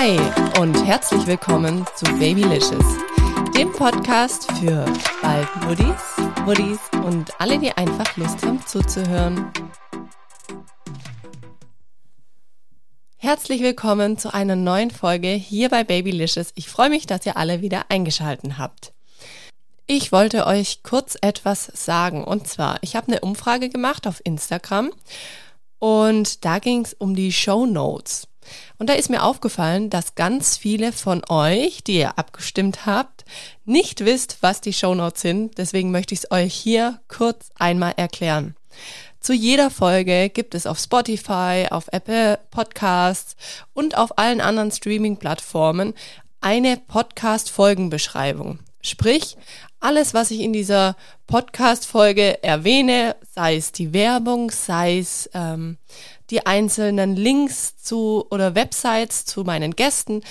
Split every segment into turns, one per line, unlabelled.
Hi und herzlich willkommen zu Babylicious, dem Podcast für bald Muddis, Muddis und alle, die einfach Lust haben zuzuhören. Herzlich willkommen zu einer neuen Folge hier bei Babylicious. Ich freue mich, dass ihr alle wieder eingeschalten habt. Ich wollte euch kurz etwas sagen und zwar, ich habe eine Umfrage gemacht auf Instagram und da ging es um die Show Notes. Und da ist mir aufgefallen, dass ganz viele von euch, die ihr abgestimmt habt, nicht wisst, was die Show Notes sind. Deswegen möchte ich es euch hier kurz einmal erklären. Zu jeder Folge gibt es auf Spotify, auf Apple Podcasts und auf allen anderen Streaming-Plattformen eine Podcast-Folgenbeschreibung. Sprich, alles, was ich in dieser Podcast-Folge erwähne, sei es die Werbung, sei es ähm, die einzelnen Links zu oder Websites zu meinen Gästen,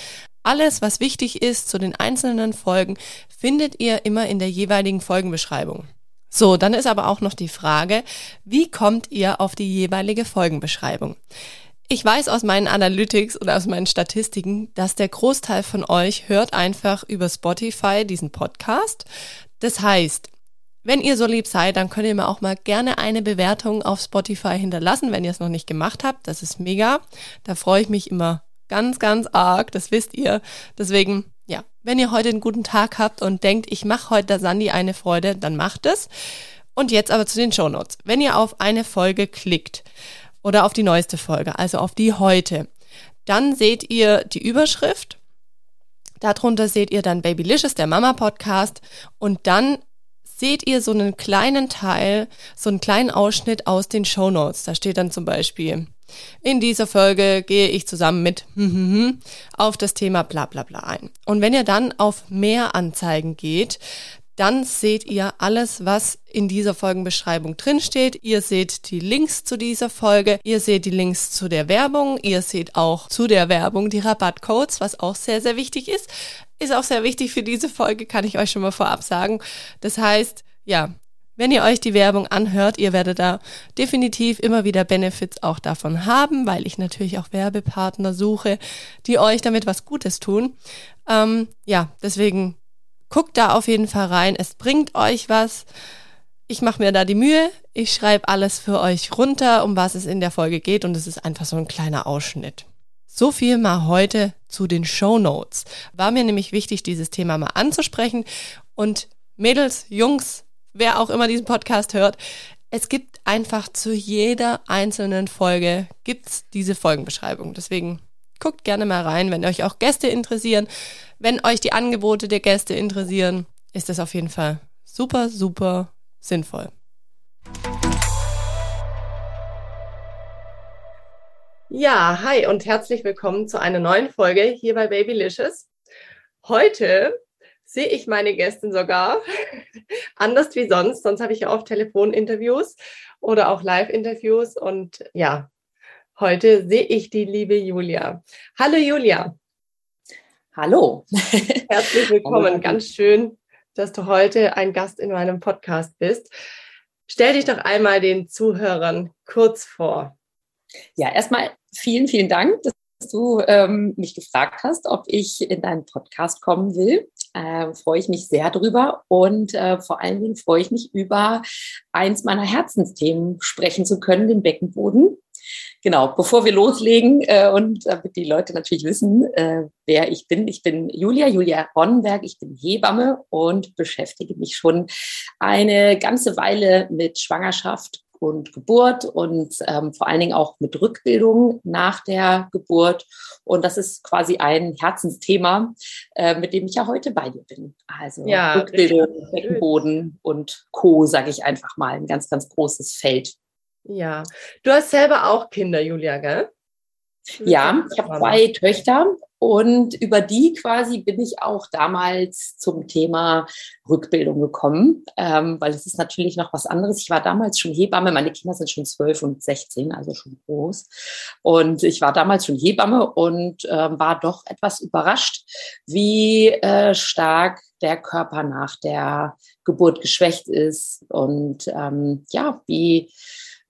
alles, was wichtig ist zu den einzelnen Folgen, findet ihr immer in der jeweiligen Folgenbeschreibung. So, dann ist aber auch noch die Frage, wie kommt ihr auf die jeweilige Folgenbeschreibung? Ich weiß aus meinen Analytics und aus meinen Statistiken, dass der Großteil von euch hört einfach über Spotify diesen Podcast. Das heißt, wenn ihr so lieb seid, dann könnt ihr mir auch mal gerne eine Bewertung auf Spotify hinterlassen, wenn ihr es noch nicht gemacht habt. Das ist mega. Da freue ich mich immer ganz, ganz arg. Das wisst ihr. Deswegen, ja, wenn ihr heute einen guten Tag habt und denkt, ich mache heute der Sandy eine Freude, dann macht es. Und jetzt aber zu den Shownotes. Wenn ihr auf eine Folge klickt, oder auf die neueste Folge, also auf die heute. Dann seht ihr die Überschrift. Darunter seht ihr dann Babylicious, der Mama-Podcast. Und dann seht ihr so einen kleinen Teil, so einen kleinen Ausschnitt aus den Show Notes. Da steht dann zum Beispiel, in dieser Folge gehe ich zusammen mit auf das Thema bla bla bla ein. Und wenn ihr dann auf mehr Anzeigen geht, dann seht ihr alles, was in dieser Folgenbeschreibung drinsteht. Ihr seht die Links zu dieser Folge, ihr seht die Links zu der Werbung, ihr seht auch zu der Werbung die Rabattcodes, was auch sehr, sehr wichtig ist. Ist auch sehr wichtig für diese Folge, kann ich euch schon mal vorab sagen. Das heißt, ja, wenn ihr euch die Werbung anhört, ihr werdet da definitiv immer wieder Benefits auch davon haben, weil ich natürlich auch Werbepartner suche, die euch damit was Gutes tun. Ähm, ja, deswegen Guckt da auf jeden Fall rein. Es bringt euch was. Ich mache mir da die Mühe. Ich schreibe alles für euch runter, um was es in der Folge geht. Und es ist einfach so ein kleiner Ausschnitt. So viel mal heute zu den Show Notes. War mir nämlich wichtig, dieses Thema mal anzusprechen. Und Mädels, Jungs, wer auch immer diesen Podcast hört, es gibt einfach zu jeder einzelnen Folge gibt's diese Folgenbeschreibung. Deswegen guckt gerne mal rein, wenn euch auch Gäste interessieren. Wenn euch die Angebote der Gäste interessieren, ist das auf jeden Fall super, super sinnvoll. Ja, hi und herzlich willkommen zu einer neuen Folge hier bei Babylicious. Heute sehe ich meine Gästin sogar anders wie sonst. Sonst habe ich ja oft Telefoninterviews oder auch Live-Interviews und ja, heute sehe ich die liebe Julia. Hallo Julia.
Hallo.
Herzlich willkommen. Ganz schön, dass du heute ein Gast in meinem Podcast bist. Stell dich doch einmal den Zuhörern kurz vor.
Ja, erstmal vielen, vielen Dank, dass du ähm, mich gefragt hast, ob ich in deinen Podcast kommen will. Äh, freue ich mich sehr drüber und äh, vor allen Dingen freue ich mich über eins meiner Herzensthemen sprechen zu können, den Beckenboden genau, bevor wir loslegen äh, und damit die Leute natürlich wissen, äh, wer ich bin. Ich bin Julia, Julia Ronnenberg, ich bin Hebamme und beschäftige mich schon eine ganze Weile mit Schwangerschaft und Geburt und ähm, vor allen Dingen auch mit Rückbildung nach der Geburt. Und das ist quasi ein Herzensthema, äh, mit dem ich ja heute bei dir bin. Also ja, Rückbildung, Beckenboden und Co., sage ich einfach mal, ein ganz, ganz großes Feld.
Ja, du hast selber auch Kinder, Julia, gell?
Ja, ich habe zwei Töchter und über die quasi bin ich auch damals zum Thema Rückbildung gekommen, ähm, weil es ist natürlich noch was anderes. Ich war damals schon Hebamme, meine Kinder sind schon zwölf und sechzehn, also schon groß. Und ich war damals schon Hebamme und ähm, war doch etwas überrascht, wie äh, stark der Körper nach der Geburt geschwächt ist und ähm, ja, wie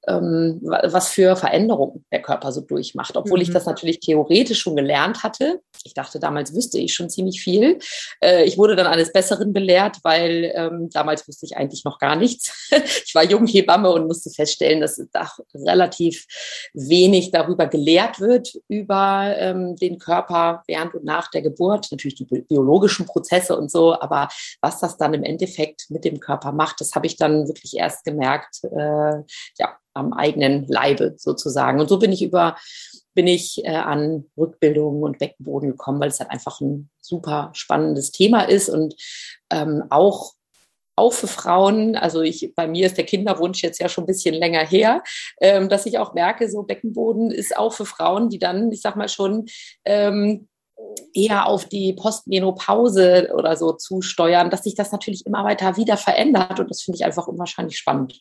ähm, was für Veränderungen der Körper so durchmacht. Obwohl mhm. ich das natürlich theoretisch schon gelernt hatte. Ich dachte, damals wüsste ich schon ziemlich viel. Äh, ich wurde dann eines Besseren belehrt, weil ähm, damals wusste ich eigentlich noch gar nichts. ich war Junghebamme und musste feststellen, dass da relativ wenig darüber gelehrt wird, über ähm, den Körper während und nach der Geburt. Natürlich die biologischen Prozesse und so, aber was das dann im Endeffekt mit dem Körper macht, das habe ich dann wirklich erst gemerkt, äh, ja, am eigenen Leibe sozusagen. Und so bin ich über bin ich äh, an Rückbildungen und Beckenboden gekommen, weil es halt einfach ein super spannendes Thema ist und ähm, auch auch für Frauen, also ich, bei mir ist der Kinderwunsch jetzt ja schon ein bisschen länger her, ähm, dass ich auch merke, so Beckenboden ist auch für Frauen, die dann, ich sag mal schon, ähm, eher auf die Postmenopause oder so zusteuern, dass sich das natürlich immer weiter wieder verändert und das finde ich einfach unwahrscheinlich spannend.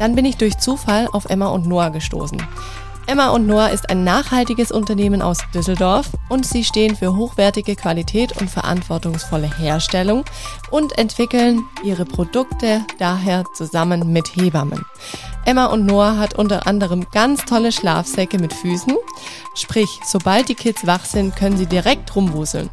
Dann bin ich durch Zufall auf Emma und Noah gestoßen. Emma und Noah ist ein nachhaltiges Unternehmen aus Düsseldorf und sie stehen für hochwertige Qualität und verantwortungsvolle Herstellung und entwickeln ihre Produkte daher zusammen mit Hebammen. Emma und Noah hat unter anderem ganz tolle Schlafsäcke mit Füßen, sprich, sobald die Kids wach sind, können sie direkt rumwuseln.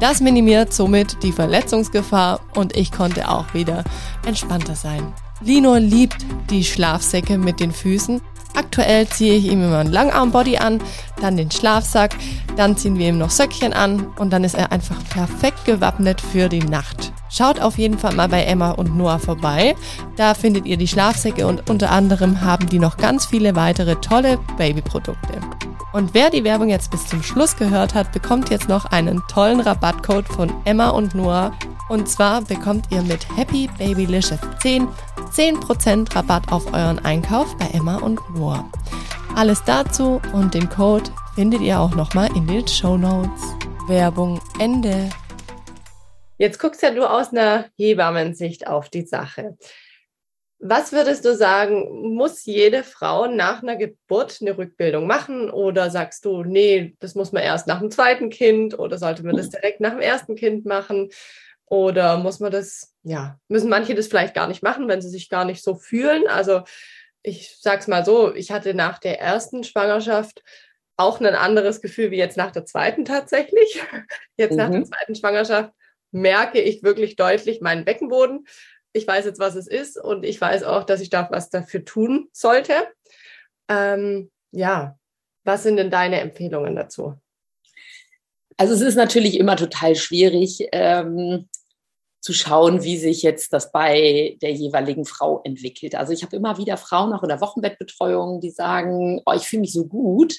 Das minimiert somit die Verletzungsgefahr und ich konnte auch wieder entspannter sein. Lino liebt die Schlafsäcke mit den Füßen. Aktuell ziehe ich ihm immer einen Langarmbody an, dann den Schlafsack, dann ziehen wir ihm noch Söckchen an und dann ist er einfach perfekt gewappnet für die Nacht. Schaut auf jeden Fall mal bei Emma und Noah vorbei. Da findet ihr die Schlafsäcke und unter anderem haben die noch ganz viele weitere tolle Babyprodukte. Und wer die Werbung jetzt bis zum Schluss gehört hat, bekommt jetzt noch einen tollen Rabattcode von Emma und Noah. Und zwar bekommt ihr mit Happy Babylicious 10 10% Rabatt auf euren Einkauf bei Emma und Noah. Alles dazu und den Code findet ihr auch nochmal in den Show Notes. Werbung Ende. Jetzt guckst ja du aus einer Hebammensicht auf die Sache. Was würdest du sagen, muss jede Frau nach einer Geburt eine Rückbildung machen oder sagst du, nee, das muss man erst nach dem zweiten Kind oder sollte man das direkt nach dem ersten Kind machen? Oder muss man das, ja, müssen manche das vielleicht gar nicht machen, wenn sie sich gar nicht so fühlen? Also ich sag's mal so, ich hatte nach der ersten Schwangerschaft auch ein anderes Gefühl wie jetzt nach der zweiten tatsächlich. Jetzt mhm. nach der mhm. zweiten Schwangerschaft merke ich wirklich deutlich meinen Beckenboden. Ich weiß jetzt, was es ist und ich weiß auch, dass ich da was dafür tun sollte. Ähm, ja, was sind denn deine Empfehlungen dazu?
Also es ist natürlich immer total schwierig, ähm, zu schauen, wie sich jetzt das bei der jeweiligen Frau entwickelt. Also ich habe immer wieder Frauen auch in der Wochenbettbetreuung, die sagen, oh, ich fühle mich so gut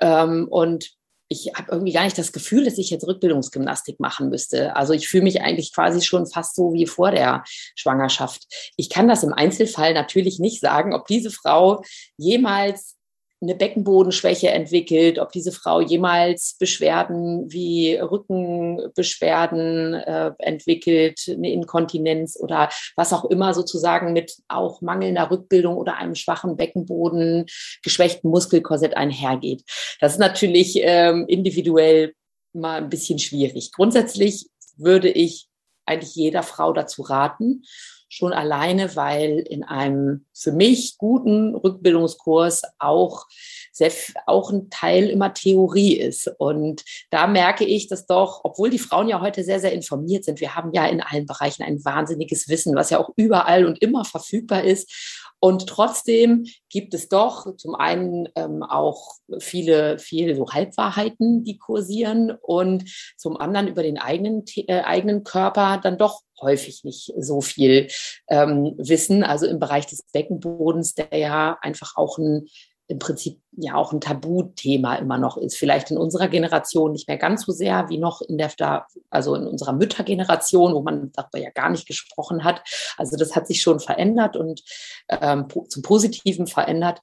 ähm, und ich habe irgendwie gar nicht das Gefühl, dass ich jetzt Rückbildungsgymnastik machen müsste. Also ich fühle mich eigentlich quasi schon fast so wie vor der Schwangerschaft. Ich kann das im Einzelfall natürlich nicht sagen, ob diese Frau jemals eine Beckenbodenschwäche entwickelt, ob diese Frau jemals Beschwerden wie Rückenbeschwerden äh, entwickelt, eine Inkontinenz oder was auch immer sozusagen mit auch mangelnder Rückbildung oder einem schwachen Beckenboden, geschwächten Muskelkorsett einhergeht. Das ist natürlich ähm, individuell mal ein bisschen schwierig. Grundsätzlich würde ich eigentlich jeder Frau dazu raten, schon alleine, weil in einem für mich guten Rückbildungskurs auch sehr, auch ein Teil immer Theorie ist. Und da merke ich, dass doch, obwohl die Frauen ja heute sehr, sehr informiert sind, wir haben ja in allen Bereichen ein wahnsinniges Wissen, was ja auch überall und immer verfügbar ist. Und trotzdem gibt es doch zum einen ähm, auch viele, viele so Halbwahrheiten, die kursieren und zum anderen über den eigenen, äh, eigenen Körper dann doch häufig nicht so viel ähm, Wissen. Also im Bereich des Beckenbodens, der ja einfach auch ein im Prinzip ja auch ein Tabuthema immer noch ist. Vielleicht in unserer Generation nicht mehr ganz so sehr wie noch in der, also in unserer Müttergeneration, wo man darüber ja gar nicht gesprochen hat. Also das hat sich schon verändert und ähm, zum Positiven verändert.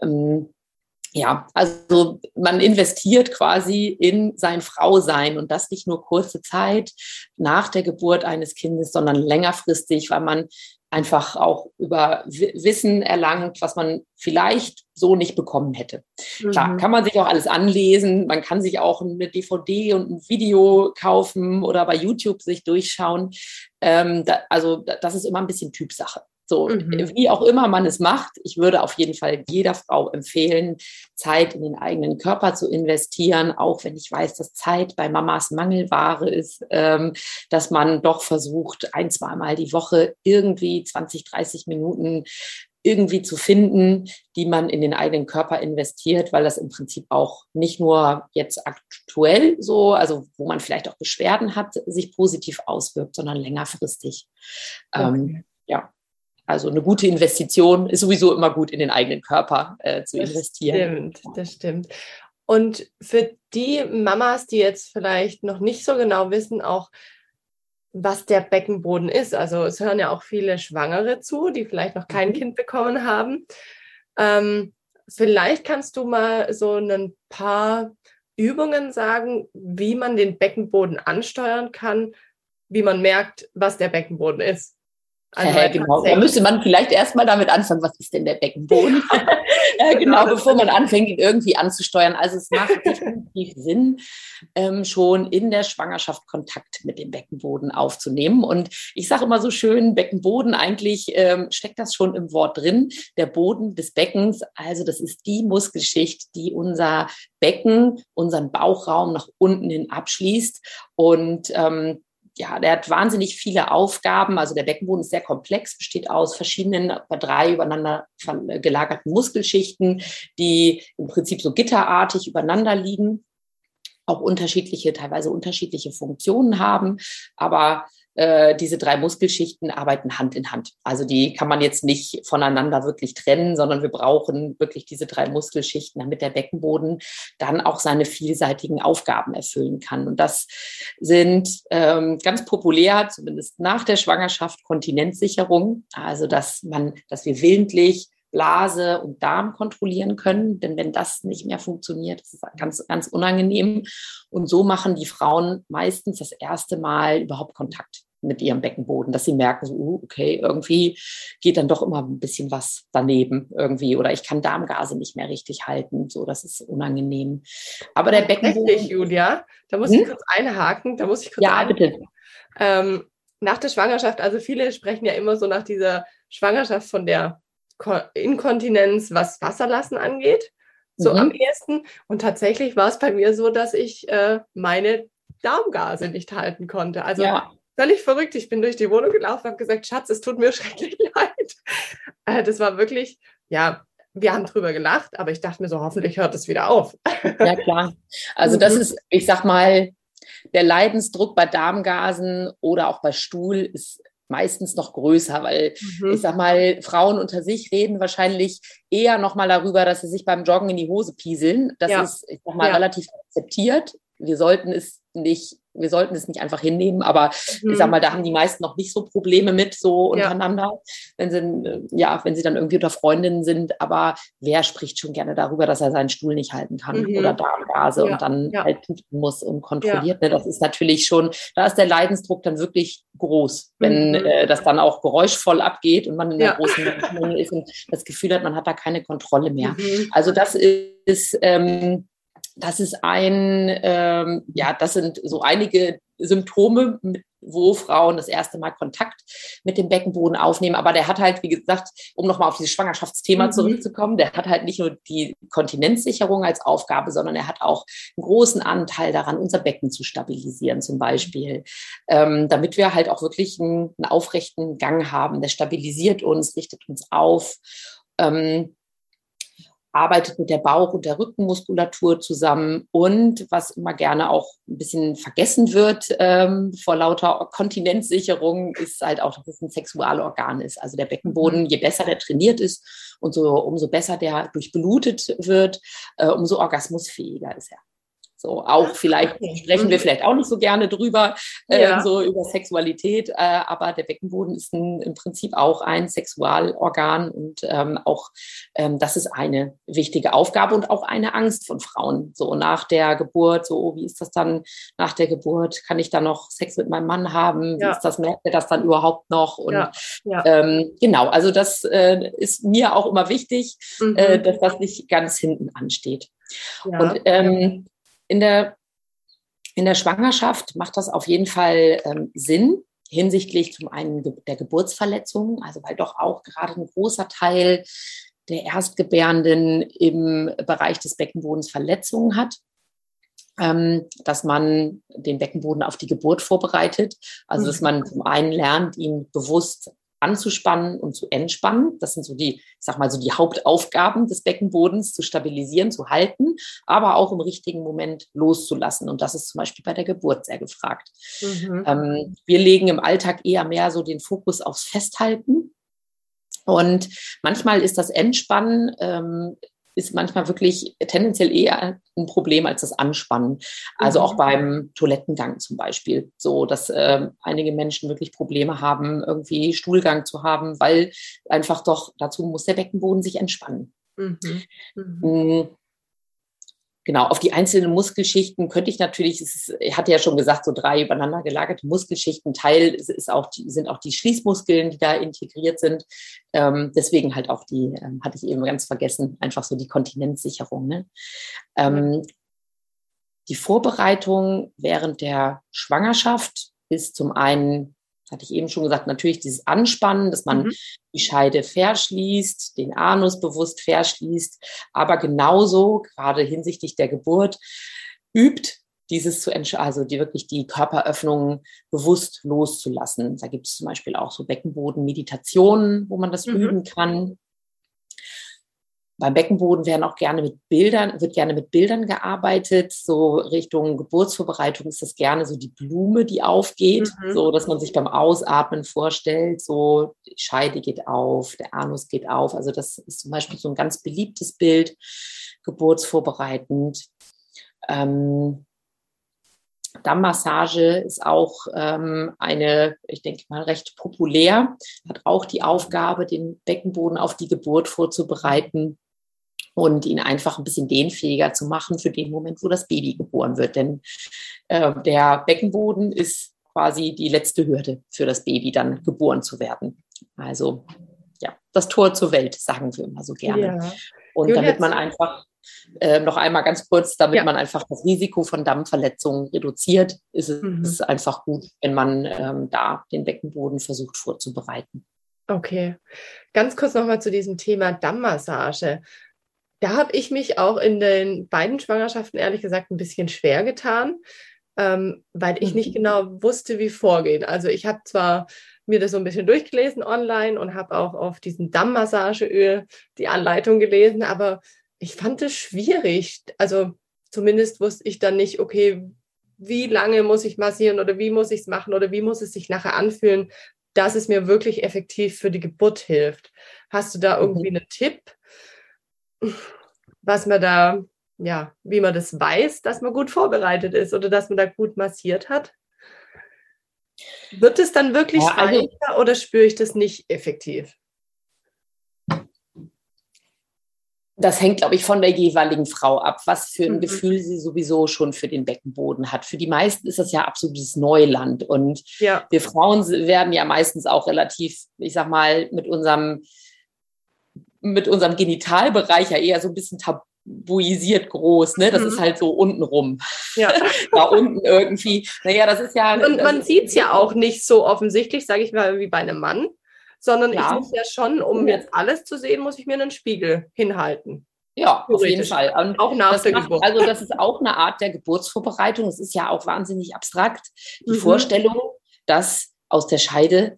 Ähm, ja, also man investiert quasi in sein Frausein und das nicht nur kurze Zeit nach der Geburt eines Kindes, sondern längerfristig, weil man einfach auch über Wissen erlangt, was man vielleicht so nicht bekommen hätte. Mhm. Klar, kann man sich auch alles anlesen, man kann sich auch eine DVD und ein Video kaufen oder bei YouTube sich durchschauen. Ähm, da, also das ist immer ein bisschen Typsache. So, mhm. wie auch immer man es macht, ich würde auf jeden Fall jeder Frau empfehlen, Zeit in den eigenen Körper zu investieren, auch wenn ich weiß, dass Zeit bei Mamas Mangelware ist, ähm, dass man doch versucht, ein, zweimal die Woche irgendwie 20, 30 Minuten irgendwie zu finden, die man in den eigenen Körper investiert, weil das im Prinzip auch nicht nur jetzt aktuell so, also wo man vielleicht auch Beschwerden hat, sich positiv auswirkt, sondern längerfristig. Okay. Ähm, ja. Also eine gute Investition ist sowieso immer gut in den eigenen Körper äh, zu
das
investieren.
Das stimmt, das stimmt. Und für die Mamas, die jetzt vielleicht noch nicht so genau wissen, auch was der Beckenboden ist. Also es hören ja auch viele Schwangere zu, die vielleicht noch kein mhm. Kind bekommen haben. Ähm, vielleicht kannst du mal so ein paar Übungen sagen, wie man den Beckenboden ansteuern kann, wie man merkt, was der Beckenboden ist.
Also ja, genau. Da müsste man vielleicht erstmal damit anfangen, was ist denn der Beckenboden? ja, genau, bevor man anfängt, ihn irgendwie anzusteuern. Also es macht definitiv Sinn, ähm, schon in der Schwangerschaft Kontakt mit dem Beckenboden aufzunehmen. Und ich sage immer so schön, Beckenboden, eigentlich ähm, steckt das schon im Wort drin, der Boden des Beckens. Also das ist die Muskelschicht, die unser Becken, unseren Bauchraum nach unten hin abschließt. Und ähm, ja, der hat wahnsinnig viele Aufgaben. Also der Beckenboden ist sehr komplex, besteht aus verschiedenen, drei übereinander gelagerten Muskelschichten, die im Prinzip so gitterartig übereinander liegen, auch unterschiedliche, teilweise unterschiedliche Funktionen haben. Aber äh, diese drei Muskelschichten arbeiten Hand in Hand. Also die kann man jetzt nicht voneinander wirklich trennen, sondern wir brauchen wirklich diese drei Muskelschichten, damit der Beckenboden dann auch seine vielseitigen Aufgaben erfüllen kann. Und das sind ähm, ganz populär, zumindest nach der Schwangerschaft, Kontinenzsicherung. Also dass man, dass wir willentlich Blase und Darm kontrollieren können. Denn wenn das nicht mehr funktioniert, ist es ganz, ganz unangenehm. Und so machen die Frauen meistens das erste Mal überhaupt Kontakt mit ihrem Beckenboden, dass sie merken, so, uh, okay, irgendwie geht dann doch immer ein bisschen was daneben irgendwie oder ich kann Darmgase nicht mehr richtig halten, so, das ist unangenehm. Aber der Beckenboden...
Richtig, Julia, da muss hm? ich kurz einhaken, da muss ich kurz
Ja, einhaken. bitte.
Ähm, nach der Schwangerschaft, also viele sprechen ja immer so nach dieser Schwangerschaft von der Inkontinenz, was Wasserlassen angeht, so mhm. am ehesten. Und tatsächlich war es bei mir so, dass ich äh, meine Darmgase nicht halten konnte. Also ja. völlig verrückt. Ich bin durch die Wohnung gelaufen, habe gesagt, Schatz, es tut mir schrecklich leid. Äh, das war wirklich, ja, wir haben drüber gelacht, aber ich dachte mir so, hoffentlich hört es wieder auf.
Ja, klar. Also das mhm. ist, ich sag mal, der Leidensdruck bei Darmgasen oder auch bei Stuhl ist meistens noch größer, weil mhm. ich sag mal, Frauen unter sich reden wahrscheinlich eher noch mal darüber, dass sie sich beim Joggen in die Hose pieseln. Das ja. ist, ich sag mal, ja. relativ akzeptiert. Wir sollten es nicht wir sollten es nicht einfach hinnehmen, aber mhm. ich sag mhm. mal, da haben die meisten noch nicht so Probleme mit, so untereinander, ja. wenn sie, ja, wenn sie dann irgendwie unter Freundinnen sind, aber wer spricht schon gerne darüber, dass er seinen Stuhl nicht halten kann mhm. oder Darmgase ja. und dann ja. halt pusten muss und kontrolliert. Ne? Das ist natürlich schon, da ist der Leidensdruck dann wirklich groß, wenn mhm. äh, das dann auch geräuschvoll abgeht und man in der großen Menge ist und das Gefühl hat, man hat da keine Kontrolle mehr. Mhm. Also das ist, ähm, das ist ein, ähm, ja, das sind so einige Symptome, wo Frauen das erste Mal Kontakt mit dem Beckenboden aufnehmen. Aber der hat halt, wie gesagt, um nochmal auf dieses Schwangerschaftsthema mhm. zurückzukommen, der hat halt nicht nur die Kontinenzsicherung als Aufgabe, sondern er hat auch einen großen Anteil daran, unser Becken zu stabilisieren zum Beispiel, ähm, damit wir halt auch wirklich einen, einen, aufrechten Gang haben. Der stabilisiert uns, richtet uns auf. Ähm, arbeitet mit der Bauch- und der Rückenmuskulatur zusammen und was immer gerne auch ein bisschen vergessen wird ähm, vor lauter Kontinenzsicherung, ist halt auch, dass es ein Sexualorgan ist. Also der Beckenboden, mhm. je besser der trainiert ist und so, umso besser der durchblutet wird, äh, umso orgasmusfähiger ist er. So, auch vielleicht okay. sprechen wir mhm. vielleicht auch nicht so gerne drüber, äh, ja. so über Sexualität, äh, aber der Beckenboden ist ein, im Prinzip auch ein Sexualorgan und ähm, auch ähm, das ist eine wichtige Aufgabe und auch eine Angst von Frauen. So nach der Geburt, so oh, wie ist das dann nach der Geburt? Kann ich dann noch Sex mit meinem Mann haben? Ja. Wie ist das, merkt er das dann überhaupt noch? Und ja. Ähm, genau, also das äh, ist mir auch immer wichtig, mhm. äh, dass das nicht ganz hinten ansteht. Und ähm, in der, in der Schwangerschaft macht das auf jeden Fall ähm, Sinn hinsichtlich zum einen der Geburtsverletzungen, also weil doch auch gerade ein großer Teil der Erstgebärenden im Bereich des Beckenbodens Verletzungen hat. Ähm, dass man den Beckenboden auf die Geburt vorbereitet. Also dass man zum einen lernt, ihn bewusst anzuspannen und zu entspannen. Das sind so die, ich sag mal, so die Hauptaufgaben des Beckenbodens, zu stabilisieren, zu halten, aber auch im richtigen Moment loszulassen. Und das ist zum Beispiel bei der Geburt sehr gefragt. Mhm. Ähm, wir legen im Alltag eher mehr so den Fokus aufs Festhalten. Und manchmal ist das Entspannen ähm, ist manchmal wirklich tendenziell eher ein Problem als das Anspannen. Also mhm. auch beim Toilettengang zum Beispiel. So, dass äh, einige Menschen wirklich Probleme haben, irgendwie Stuhlgang zu haben, weil einfach doch dazu muss der Beckenboden sich entspannen. Mhm. Mhm. Genau, auf die einzelnen Muskelschichten könnte ich natürlich, es ich hatte ja schon gesagt, so drei übereinander gelagerte Muskelschichten. Teil ist auch sind auch die Schließmuskeln, die da integriert sind. Ähm, deswegen halt auch die, ähm, hatte ich eben ganz vergessen, einfach so die Kontinenzsicherung. Ne? Ähm, die Vorbereitung während der Schwangerschaft ist zum einen hatte ich eben schon gesagt, natürlich dieses Anspannen, dass man mhm. die Scheide verschließt, den Anus bewusst verschließt, aber genauso, gerade hinsichtlich der Geburt, übt dieses zu also die wirklich die Körperöffnungen bewusst loszulassen. Da gibt es zum Beispiel auch so Beckenboden-Meditationen, wo man das mhm. üben kann. Beim Beckenboden werden auch gerne mit Bildern, wird gerne mit Bildern gearbeitet. So Richtung Geburtsvorbereitung ist das gerne so die Blume, die aufgeht, mhm. so dass man sich beim Ausatmen vorstellt, so die Scheide geht auf, der Anus geht auf. Also das ist zum Beispiel so ein ganz beliebtes Bild, geburtsvorbereitend. Ähm, Dammmassage ist auch ähm, eine, ich denke mal, recht populär, hat auch die Aufgabe, den Beckenboden auf die Geburt vorzubereiten und ihn einfach ein bisschen dehnfähiger zu machen für den Moment, wo das Baby geboren wird. Denn äh, der Beckenboden ist quasi die letzte Hürde für das Baby, dann geboren zu werden. Also ja, das Tor zur Welt, sagen wir immer so gerne. Ja. Und Julia, damit man einfach äh, noch einmal ganz kurz, damit ja. man einfach das Risiko von Dammverletzungen reduziert, ist es mhm. ist einfach gut, wenn man ähm, da den Beckenboden versucht vorzubereiten.
Okay, ganz kurz nochmal zu diesem Thema Dammmassage. Da habe ich mich auch in den beiden Schwangerschaften ehrlich gesagt ein bisschen schwer getan, ähm, weil ich nicht mhm. genau wusste, wie vorgehen. Also ich habe zwar mir das so ein bisschen durchgelesen online und habe auch auf diesen Dammmassageöl die Anleitung gelesen, aber ich fand es schwierig. Also zumindest wusste ich dann nicht, okay, wie lange muss ich massieren oder wie muss ich es machen oder wie muss es sich nachher anfühlen, dass es mir wirklich effektiv für die Geburt hilft. Hast du da mhm. irgendwie einen Tipp? Was man da, ja, wie man das weiß, dass man gut vorbereitet ist oder dass man da gut massiert hat? Wird es dann wirklich ja, also, oder spüre ich das nicht effektiv?
Das hängt, glaube ich, von der jeweiligen Frau ab, was für ein mhm. Gefühl sie sowieso schon für den Beckenboden hat. Für die meisten ist das ja absolutes Neuland. Und ja. wir Frauen werden ja meistens auch relativ, ich sag mal, mit unserem mit unserem Genitalbereich ja eher so ein bisschen tabuisiert groß, ne? Das mhm. ist halt so untenrum. Ja. da unten irgendwie. Naja, das ist ja.
Und man sieht es ja auch nicht so offensichtlich, sage ich mal, wie bei einem Mann, sondern ja. ich muss ja schon, um jetzt alles zu sehen, muss ich mir einen Spiegel hinhalten.
Ja, auf jeden Fall. Und auch nach der macht, Geburt. Also das ist auch eine Art der Geburtsvorbereitung. Es ist ja auch wahnsinnig abstrakt. Die mhm. Vorstellung, dass aus der Scheide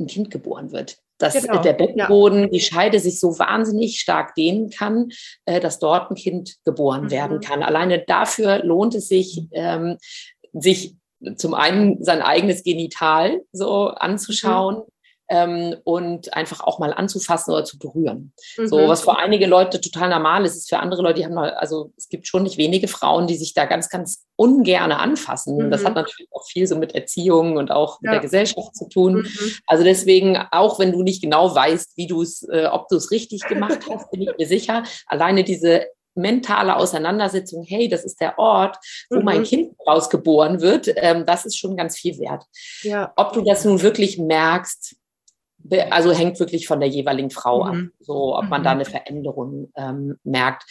ein Kind geboren wird. Dass genau. der Beckenboden, ja. die Scheide sich so wahnsinnig stark dehnen kann, äh, dass dort ein Kind geboren mhm. werden kann. Alleine dafür lohnt es sich, ähm, sich zum einen sein eigenes Genital so anzuschauen, mhm ähm, und einfach auch mal anzufassen oder zu berühren. Mhm. So, was für einige Leute total normal ist, ist für andere Leute, die haben mal, also es gibt schon nicht wenige Frauen, die sich da ganz, ganz ungerne anfassen. Mhm. Das hat natürlich auch viel so mit Erziehung und auch mit ja. der Gesellschaft zu tun. Mhm. Also deswegen, auch wenn du nicht genau weißt, wie du es, äh, ob du es richtig gemacht hast, bin ich mir sicher, alleine diese mentale Auseinandersetzung, hey, das ist der Ort, wo mhm. mein Kind rausgeboren wird, ähm, das ist schon ganz viel wert. Ja. Ob du das nun wirklich merkst, also hängt wirklich von der jeweiligen Frau mhm. ab, so ob man mhm. da eine Veränderung ähm, merkt.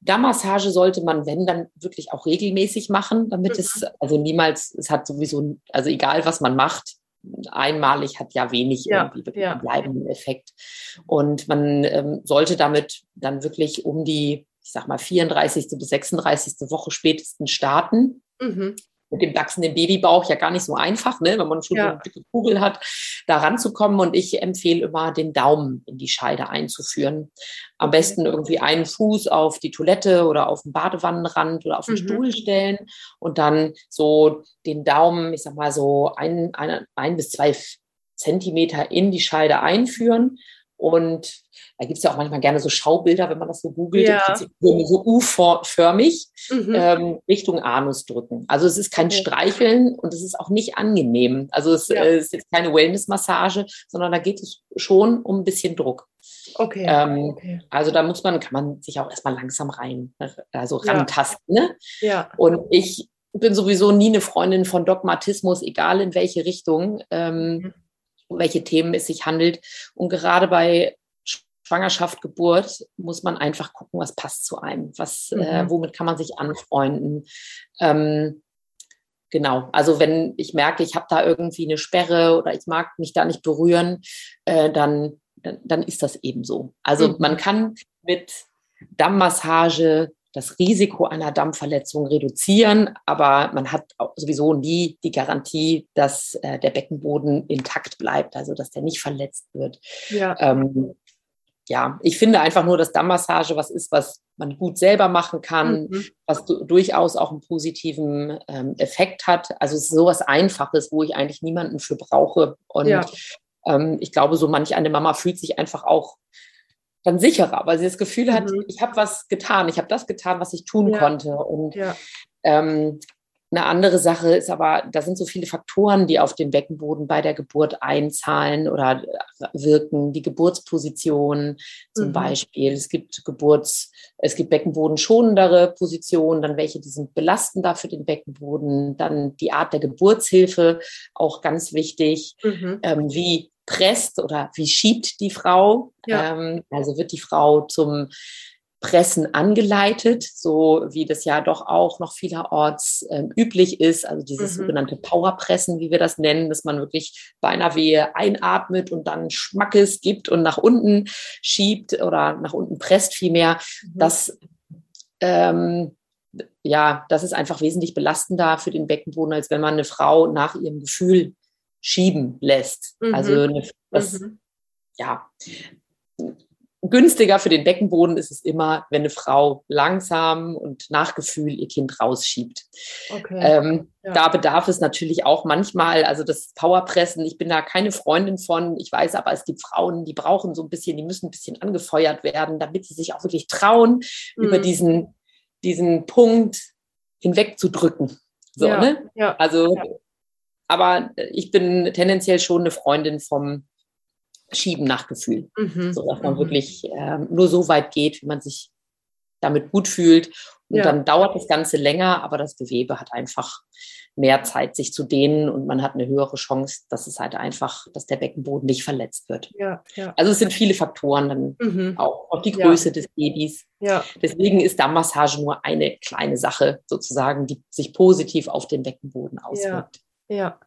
Darmmassage sollte man, wenn, dann wirklich auch regelmäßig machen, damit mhm. es, also niemals, es hat sowieso, also egal was man macht, einmalig hat ja wenig ja, irgendwie ja. bleibenden Effekt. Und man ähm, sollte damit dann wirklich um die, ich sag mal, 34. bis 36. Woche spätestens starten. Mhm mit dem wachsenden Babybauch ja gar nicht so einfach, ne, wenn man schon ja. so eine dicke Kugel hat, da ranzukommen. Und ich empfehle immer, den Daumen in die Scheide einzuführen. Am besten irgendwie einen Fuß auf die Toilette oder auf den Badewannenrand oder auf den mhm. Stuhl stellen und dann so den Daumen, ich sag mal so ein, ein, ein bis zwei Zentimeter in die Scheide einführen und da gibt es ja auch manchmal gerne so Schaubilder, wenn man das so googelt, ja. so U-förmig mhm. ähm, Richtung Anus drücken. Also es ist kein okay. Streicheln und es ist auch nicht angenehm. Also es ja. äh, ist jetzt keine Wellness-Massage, sondern da geht es schon um ein bisschen Druck. Okay. Ähm, okay. Also da muss man, kann man sich auch erstmal langsam rein, also rantasten. Ja. Ne? ja. Und ich bin sowieso nie eine Freundin von Dogmatismus, egal in welche Richtung. Ähm, mhm um welche Themen es sich handelt. Und gerade bei Schwangerschaft, Geburt muss man einfach gucken, was passt zu einem, was, äh, mhm. äh, womit kann man sich anfreunden. Ähm, genau, also wenn ich merke, ich habe da irgendwie eine Sperre oder ich mag mich da nicht berühren, äh, dann, dann, dann, ist das eben so. Also mhm. man kann mit Dammmassage das Risiko einer Dammverletzung reduzieren, aber man hat sowieso nie die Garantie, dass äh, der Beckenboden intakt bleibt, also dass der nicht verletzt wird. Ja. Ähm, ja, ich finde einfach nur, dass Dammmassage was ist, was man gut selber machen kann, mhm. was durchaus auch einen positiven ähm, Effekt hat. Also es ist sowas Einfaches, wo ich eigentlich niemanden für brauche. Und ja. ähm, ich glaube, so manch eine Mama fühlt sich einfach auch dann sicherer, weil sie das Gefühl hat, mhm. ich habe was getan, ich habe das getan, was ich tun ja. konnte. Und ja. ähm, eine andere Sache ist aber, da sind so viele Faktoren, die auf den Beckenboden bei der Geburt einzahlen oder wirken. Die Geburtsposition zum mhm. Beispiel. Es gibt Geburts, es gibt Beckenbodenschonendere Positionen, dann welche, die sind belastender für den Beckenboden. Dann die Art der Geburtshilfe, auch ganz wichtig. Mhm. Ähm, wie presst oder wie schiebt die Frau. Ja. Ähm, also wird die Frau zum Pressen angeleitet, so wie das ja doch auch noch vielerorts ähm, üblich ist. Also dieses mhm. sogenannte Powerpressen, wie wir das nennen, dass man wirklich beinahe einatmet und dann Schmackes gibt und nach unten schiebt oder nach unten presst vielmehr. Mhm. Das ähm, ja, das ist einfach wesentlich belastender für den Beckenboden, als wenn man eine Frau nach ihrem Gefühl schieben lässt. Mhm. Also eine, das, mhm. ja, günstiger für den Beckenboden ist es immer, wenn eine Frau langsam und nach Gefühl ihr Kind rausschiebt. Okay. Ähm, ja. Da bedarf es natürlich auch manchmal, also das Powerpressen, ich bin da keine Freundin von, ich weiß aber, es gibt Frauen, die brauchen so ein bisschen, die müssen ein bisschen angefeuert werden, damit sie sich auch wirklich trauen, mhm. über diesen, diesen Punkt hinwegzudrücken. So, ja. ne? Ja. Also. Aber ich bin tendenziell schon eine Freundin vom Schieben nach Gefühl. Mhm. So dass man mhm. wirklich äh, nur so weit geht, wie man sich damit gut fühlt. Und ja. dann dauert das Ganze länger, aber das Gewebe hat einfach mehr Zeit, sich zu dehnen und man hat eine höhere Chance, dass es halt einfach, dass der Beckenboden nicht verletzt wird. Ja, ja. Also es sind viele Faktoren, dann mhm. auch, auch die Größe des Babys. Ja. Deswegen ist Dammmassage nur eine kleine Sache sozusagen, die sich positiv auf den Beckenboden auswirkt.
Ja.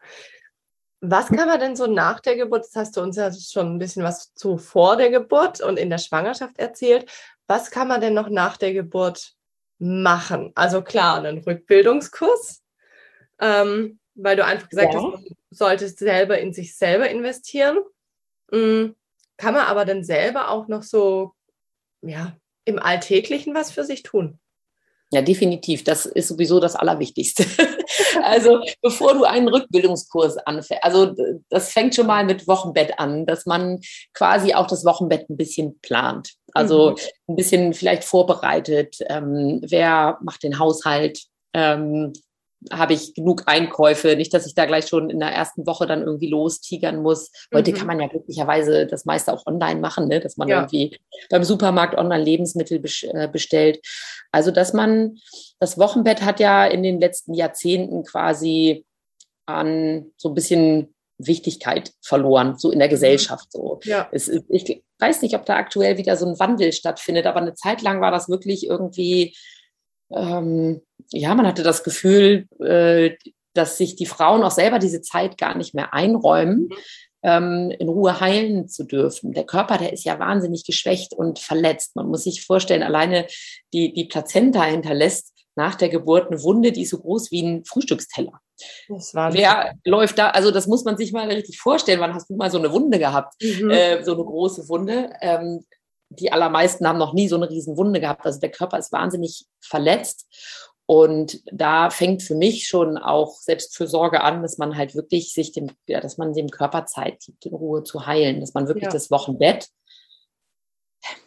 Was kann man denn so nach der Geburt, das hast du uns ja schon ein bisschen was zu vor der Geburt und in der Schwangerschaft erzählt, was kann man denn noch nach der Geburt machen? Also klar, einen Rückbildungskurs, ähm, weil du einfach gesagt ja. hast, du solltest selber in sich selber investieren. Mhm. kann man aber dann selber auch noch so, ja, im Alltäglichen was für sich tun.
Ja, definitiv. Das ist sowieso das Allerwichtigste. also bevor du einen Rückbildungskurs anfängst, also das fängt schon mal mit Wochenbett an, dass man quasi auch das Wochenbett ein bisschen plant. Also mhm. ein bisschen vielleicht vorbereitet. Ähm, wer macht den Haushalt? Ähm, habe ich genug Einkäufe, nicht, dass ich da gleich schon in der ersten Woche dann irgendwie lostigern muss. Heute mhm. kann man ja glücklicherweise das meiste auch online machen, ne? dass man ja. irgendwie beim Supermarkt online Lebensmittel äh, bestellt. Also, dass man, das Wochenbett hat ja in den letzten Jahrzehnten quasi an so ein bisschen Wichtigkeit verloren, so in der mhm. Gesellschaft. So. Ja. Es, ich weiß nicht, ob da aktuell wieder so ein Wandel stattfindet, aber eine Zeit lang war das wirklich irgendwie ähm, ja, man hatte das Gefühl, äh, dass sich die Frauen auch selber diese Zeit gar nicht mehr einräumen, ähm, in Ruhe heilen zu dürfen. Der Körper, der ist ja wahnsinnig geschwächt und verletzt. Man muss sich vorstellen, alleine die, die Plazenta hinterlässt nach der Geburt eine Wunde, die ist so groß wie ein Frühstücksteller. Wer läuft da, also das muss man sich mal richtig vorstellen. Wann hast du mal so eine Wunde gehabt? Mhm. Äh, so eine große Wunde. Ähm, die allermeisten haben noch nie so eine riesen Wunde gehabt. Also der Körper ist wahnsinnig verletzt. Und da fängt für mich schon auch Selbstfürsorge an, dass man halt wirklich sich dem, ja, dass man dem Körper Zeit gibt, in Ruhe zu heilen, dass man wirklich ja. das Wochenbett,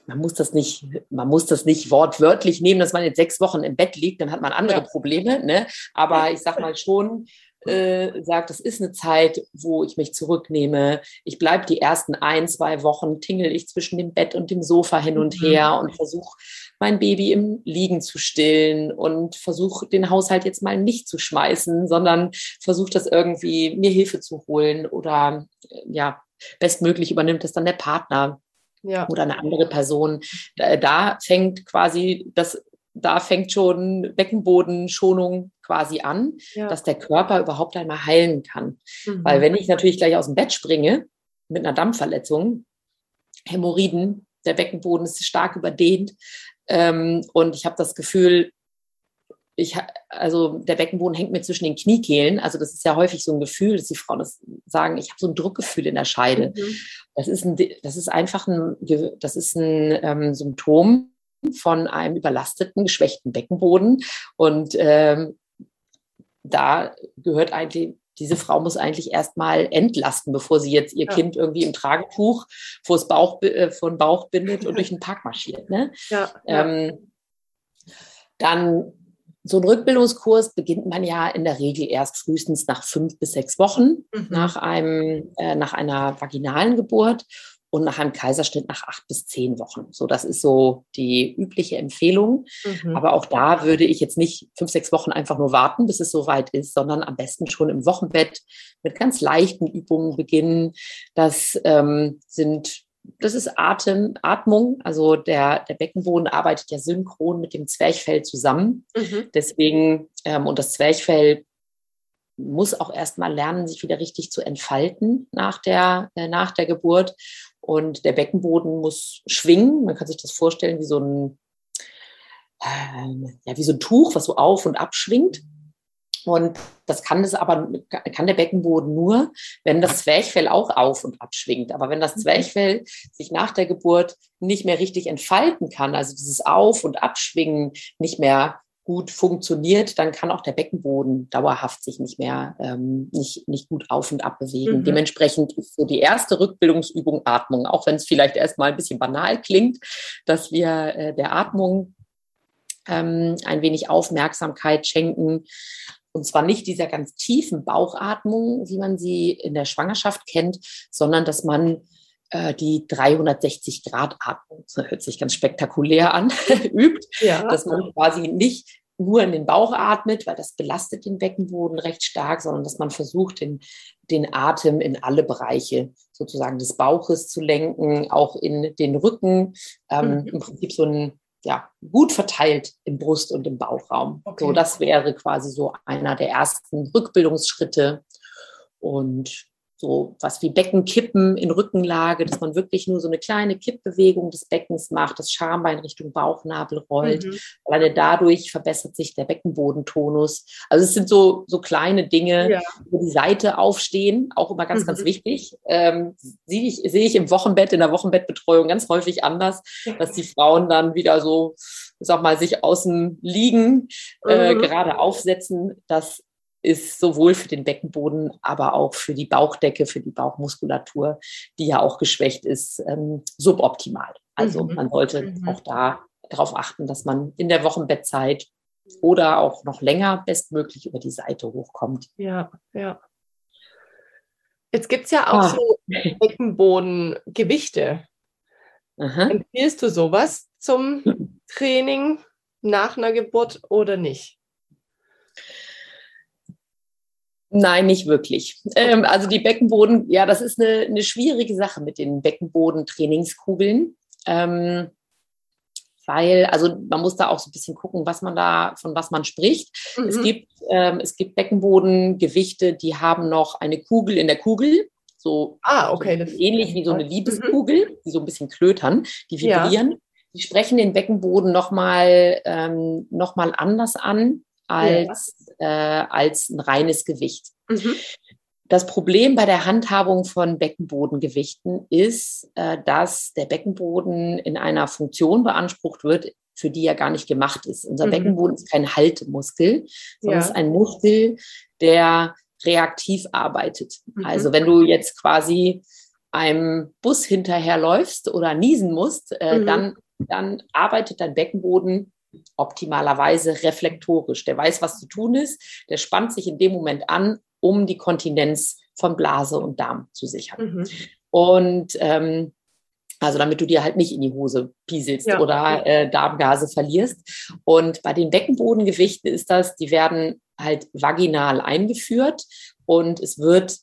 man muss das nicht, man muss das nicht wortwörtlich nehmen, dass man jetzt sechs Wochen im Bett liegt, dann hat man andere ja. Probleme, ne? Aber ich sag mal schon, äh, sagt, es ist eine Zeit, wo ich mich zurücknehme. Ich bleibe die ersten ein, zwei Wochen, tingel ich zwischen dem Bett und dem Sofa hin und mhm. her und versuche mein Baby im Liegen zu stillen und versuche den Haushalt jetzt mal nicht zu schmeißen, sondern versuche das irgendwie mir Hilfe zu holen oder äh, ja, bestmöglich übernimmt es dann der Partner. Ja. Oder eine andere Person. Da, da fängt quasi das da fängt schon Beckenbodenschonung quasi an, ja. dass der Körper überhaupt einmal heilen kann. Mhm. Weil wenn ich natürlich gleich aus dem Bett springe mit einer Dampfverletzung, Hämorrhoiden, der Beckenboden ist stark überdehnt ähm, und ich habe das Gefühl, ich, also der Beckenboden hängt mir zwischen den Kniekehlen. Also das ist ja häufig so ein Gefühl, dass die Frauen das sagen, ich habe so ein Druckgefühl in der Scheide. Mhm. Das, ist ein, das ist einfach ein, das ist ein ähm, Symptom von einem überlasteten, geschwächten Beckenboden. Und ähm, da gehört eigentlich, diese Frau muss eigentlich erstmal entlasten, bevor sie jetzt ihr ja. Kind irgendwie im Tragetuch vor, das Bauch, äh, vor den Bauch bindet und durch den Park marschiert. Ne? Ja, ähm, dann so ein Rückbildungskurs beginnt man ja in der Regel erst frühestens nach fünf bis sechs Wochen mhm. nach, einem, äh, nach einer vaginalen Geburt und nach einem Kaiserschnitt nach acht bis zehn Wochen. So, das ist so die übliche Empfehlung. Mhm. Aber auch da würde ich jetzt nicht fünf, sechs Wochen einfach nur warten, bis es soweit ist, sondern am besten schon im Wochenbett mit ganz leichten Übungen beginnen. Das ähm, sind das ist Atem, Atmung. Also der, der Beckenboden arbeitet ja synchron mit dem Zwerchfell zusammen. Mhm. Deswegen, ähm, und das Zwerchfell muss auch erstmal lernen, sich wieder richtig zu entfalten nach der, äh, nach der Geburt. Und der Beckenboden muss schwingen. Man kann sich das vorstellen wie so ein, äh, ja, wie so ein Tuch, was so auf und ab schwingt. Und das kann das aber, kann der Beckenboden nur, wenn das Zwerchfell auch auf und ab schwingt. Aber wenn das. Zwerchfell sich nach der Geburt nicht mehr richtig entfalten kann, also dieses Auf- und Abschwingen nicht mehr gut funktioniert, dann kann auch der Beckenboden dauerhaft sich nicht mehr ähm, nicht, nicht gut auf und ab bewegen. Mhm. Dementsprechend ist so die erste Rückbildungsübung Atmung, auch wenn es vielleicht erstmal ein bisschen banal klingt, dass wir äh, der Atmung ähm, ein wenig Aufmerksamkeit schenken. Und zwar nicht dieser ganz tiefen Bauchatmung, wie man sie in der Schwangerschaft kennt, sondern dass man äh, die 360-Grad-Atmung, das hört sich ganz spektakulär an, übt, ja. dass man quasi nicht nur in den Bauch atmet, weil das belastet den Beckenboden recht stark, sondern dass man versucht, den, den Atem in alle Bereiche sozusagen des Bauches zu lenken, auch in den Rücken, ähm, mhm. im Prinzip so ein ja, gut verteilt im Brust- und im Bauchraum. Okay. So, das wäre quasi so einer der ersten Rückbildungsschritte. Und so was wie Beckenkippen in Rückenlage, dass man wirklich nur so eine kleine Kippbewegung des Beckens macht, das Schambein Richtung Bauchnabel rollt. Mhm. Alleine dadurch verbessert sich der Beckenbodentonus. Also es sind so, so kleine Dinge, ja. wo die Seite aufstehen, auch immer ganz, mhm. ganz wichtig. Ähm, sehe ich, sehe ich im Wochenbett, in der Wochenbettbetreuung ganz häufig anders, dass die Frauen dann wieder so, sag mal, sich außen liegen, äh, mhm. gerade aufsetzen. Das ist sowohl für den Beckenboden, aber auch für die Bauchdecke, für die Bauchmuskulatur, die ja auch geschwächt ist, ähm, suboptimal. Also mhm. man sollte mhm. auch da darauf achten, dass man in der Wochenbettzeit oder auch noch länger bestmöglich über die Seite hochkommt.
Ja, ja. Jetzt gibt es ja auch ah. so Beckenbodengewichte. Empfiehlst du sowas zum Training nach einer Geburt oder nicht?
Nein, nicht wirklich. Ähm, also die Beckenboden, ja, das ist eine, eine schwierige Sache mit den Beckenbodentrainingskugeln. Ähm, weil, also man muss da auch so ein bisschen gucken, was man da, von was man spricht. Mhm. Es gibt, ähm, es gibt Beckenbodengewichte, die haben noch eine Kugel in der Kugel. So,
ah, okay.
So ähnlich wie so eine. Liebeskugel, mhm. die so ein bisschen klötern, die vibrieren. Ja. Die sprechen den Beckenboden nochmal ähm, noch anders an als. Äh, als ein reines Gewicht. Mhm. Das Problem bei der Handhabung von Beckenbodengewichten ist, äh, dass der Beckenboden in einer Funktion beansprucht wird, für die er gar nicht gemacht ist. Unser mhm. Beckenboden ist kein Haltemuskel, sondern ja. ist ein Muskel, der reaktiv arbeitet. Mhm. Also wenn du jetzt quasi einem Bus hinterherläufst oder niesen musst, äh, mhm. dann, dann arbeitet dein Beckenboden optimalerweise reflektorisch. Der weiß, was zu tun ist, der spannt sich in dem Moment an, um die Kontinenz von Blase und Darm zu sichern. Mhm. Und ähm, also damit du dir halt nicht in die Hose pieselst ja. oder äh, Darmgase verlierst. Und bei den Beckenbodengewichten ist das, die werden halt vaginal eingeführt und es wird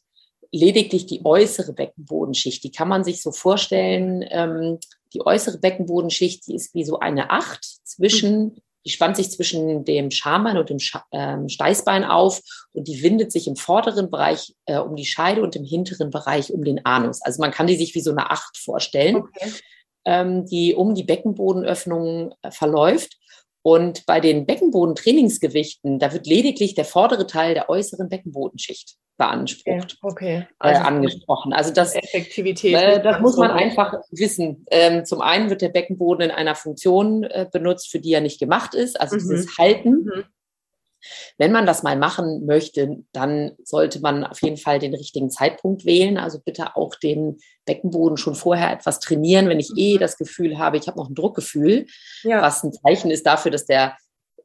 lediglich die äußere Beckenbodenschicht, die kann man sich so vorstellen, ähm, die äußere Beckenbodenschicht, die ist wie so eine Acht zwischen, die spannt sich zwischen dem Schambein und dem Scha ähm, Steißbein auf und die windet sich im vorderen Bereich äh, um die Scheide und im hinteren Bereich um den Anus. Also man kann die sich wie so eine Acht vorstellen, okay. ähm, die um die Beckenbodenöffnung äh, verläuft. Und bei den Beckenbodentrainingsgewichten, da wird lediglich der vordere Teil der äußeren Beckenbodenschicht beansprucht,
okay.
Äh, also äh, angesprochen. Also das,
Effektivität
äh, das muss man einfach wissen. Ähm, zum einen wird der Beckenboden in einer Funktion äh, benutzt, für die er nicht gemacht ist, also mhm. dieses Halten. Mhm. Wenn man das mal machen möchte, dann sollte man auf jeden Fall den richtigen Zeitpunkt wählen. Also bitte auch den Beckenboden schon vorher etwas trainieren, wenn ich eh mhm. das Gefühl habe, ich habe noch ein Druckgefühl, ja. was ein Zeichen ist dafür, dass der,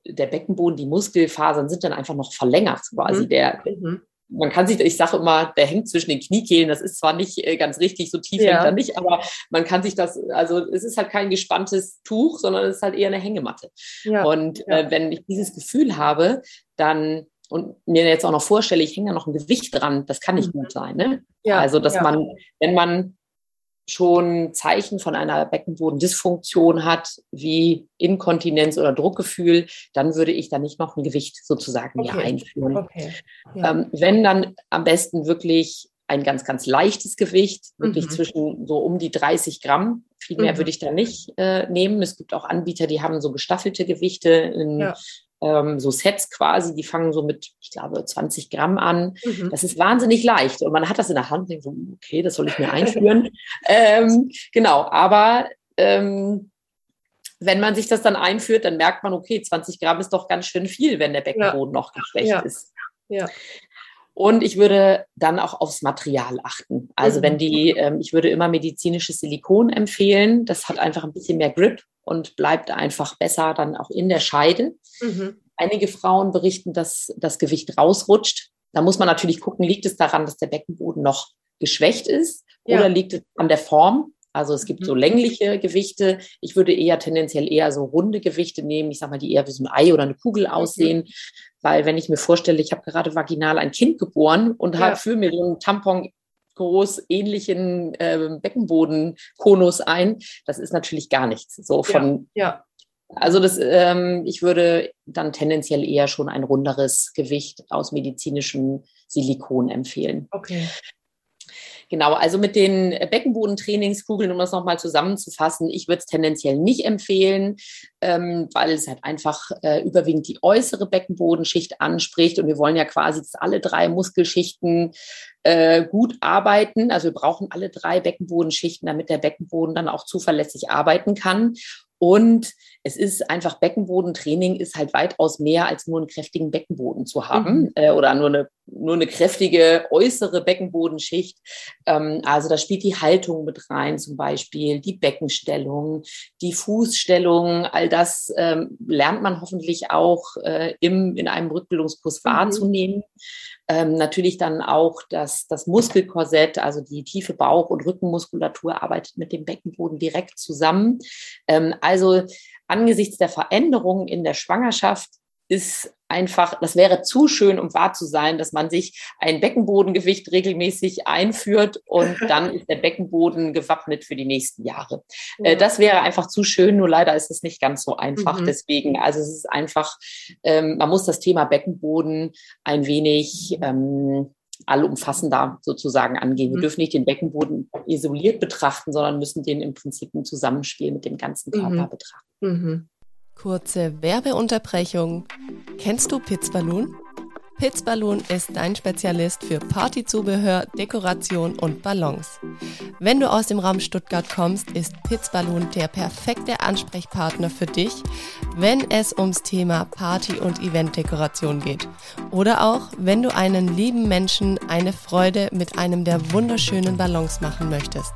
der Beckenboden, die Muskelfasern sind dann einfach noch verlängert. Quasi mhm. der, mhm man kann sich, ich sage immer, der hängt zwischen den Kniekehlen. Das ist zwar nicht äh, ganz richtig, so tief ja. hängt er nicht, aber man kann sich das, also es ist halt kein gespanntes Tuch, sondern es ist halt eher eine Hängematte. Ja. Und ja. Äh, wenn ich dieses Gefühl habe, dann und mir jetzt auch noch vorstelle, ich hänge da noch ein Gewicht dran, das kann nicht mhm. gut sein. Ne? Ja, also, dass man, wenn man schon Zeichen von einer Beckenbodendysfunktion hat, wie Inkontinenz oder Druckgefühl, dann würde ich da nicht noch ein Gewicht sozusagen okay. mir einführen. Okay. Ja. Ähm, wenn dann am besten wirklich ein ganz, ganz leichtes Gewicht, wirklich mhm. zwischen so um die 30 Gramm. Viel mehr mhm. würde ich da nicht äh, nehmen. Es gibt auch Anbieter, die haben so gestaffelte Gewichte in ja ähm, so Sets quasi, die fangen so mit, ich glaube, 20 Gramm an. Mhm. Das ist wahnsinnig leicht. Und man hat das in der Hand und denkt so, okay, das soll ich mir einführen. ähm, genau, aber ähm, wenn man sich das dann einführt, dann merkt man, okay, 20 Gramm ist doch ganz schön viel, wenn der Beckenboden ja. noch geschwächt ja. ist. Ja. Und ich würde dann auch aufs Material achten. Also mhm. wenn die, ähm, ich würde immer medizinisches Silikon empfehlen. Das hat einfach ein bisschen mehr Grip und bleibt einfach besser dann auch in der Scheide. Mhm. Einige Frauen berichten, dass das Gewicht rausrutscht. Da muss man natürlich gucken, liegt es daran, dass der Beckenboden noch geschwächt ist ja. oder liegt es an der Form? Also es gibt mhm. so längliche Gewichte. Ich würde eher tendenziell eher so runde Gewichte nehmen. Ich sag mal, die eher wie so ein Ei oder eine Kugel mhm. aussehen. Mhm. Weil wenn ich mir vorstelle, ich habe gerade vaginal ein Kind geboren und ja. habe für mir so einen Tampon groß ähnlichen äh, Beckenbodenkonus ein. Das ist natürlich gar nichts. So von ja, ja. Also das, ähm, ich würde dann tendenziell eher schon ein runderes Gewicht aus medizinischem Silikon empfehlen.
Okay.
Genau, also mit den Beckenbodentrainingskugeln, um das nochmal zusammenzufassen, ich würde es tendenziell nicht empfehlen, ähm, weil es halt einfach äh, überwiegend die äußere Beckenbodenschicht anspricht. Und wir wollen ja quasi, dass alle drei Muskelschichten äh, gut arbeiten. Also wir brauchen alle drei Beckenbodenschichten, damit der Beckenboden dann auch zuverlässig arbeiten kann. Und es ist einfach Beckenbodentraining ist halt weitaus mehr als nur einen kräftigen Beckenboden zu haben mhm. äh, oder nur eine, nur eine kräftige äußere Beckenbodenschicht. Ähm, also da spielt die Haltung mit rein, zum Beispiel die Beckenstellung, die Fußstellung, all das ähm, lernt man hoffentlich auch äh, im, in einem Rückbildungskurs mhm. wahrzunehmen. Ähm, natürlich dann auch das, das Muskelkorsett, also die tiefe Bauch- und Rückenmuskulatur arbeitet mit dem Beckenboden direkt zusammen. Ähm, also angesichts der Veränderungen in der Schwangerschaft ist einfach, das wäre zu schön, um wahr zu sein, dass man sich ein Beckenbodengewicht regelmäßig einführt und dann ist der Beckenboden gewappnet für die nächsten Jahre. Äh, ja. das wäre einfach zu schön, nur leider ist es nicht ganz so einfach. Mhm. Deswegen, also es ist einfach, ähm, man muss das Thema Beckenboden ein wenig ähm, allumfassender sozusagen angehen. Wir mhm. dürfen nicht den Beckenboden isoliert betrachten, sondern müssen den im Prinzip im Zusammenspiel mit dem ganzen Körper mhm. betrachten.
Kurze Werbeunterbrechung. Kennst du Pitzballoon? Pitzballoon ist dein Spezialist für Partyzubehör, Dekoration und Ballons. Wenn du aus dem Raum Stuttgart kommst, ist Pitzballoon der perfekte Ansprechpartner für dich, wenn es ums Thema Party- und Eventdekoration geht. Oder auch, wenn du einen lieben Menschen eine Freude mit einem der wunderschönen Ballons machen möchtest.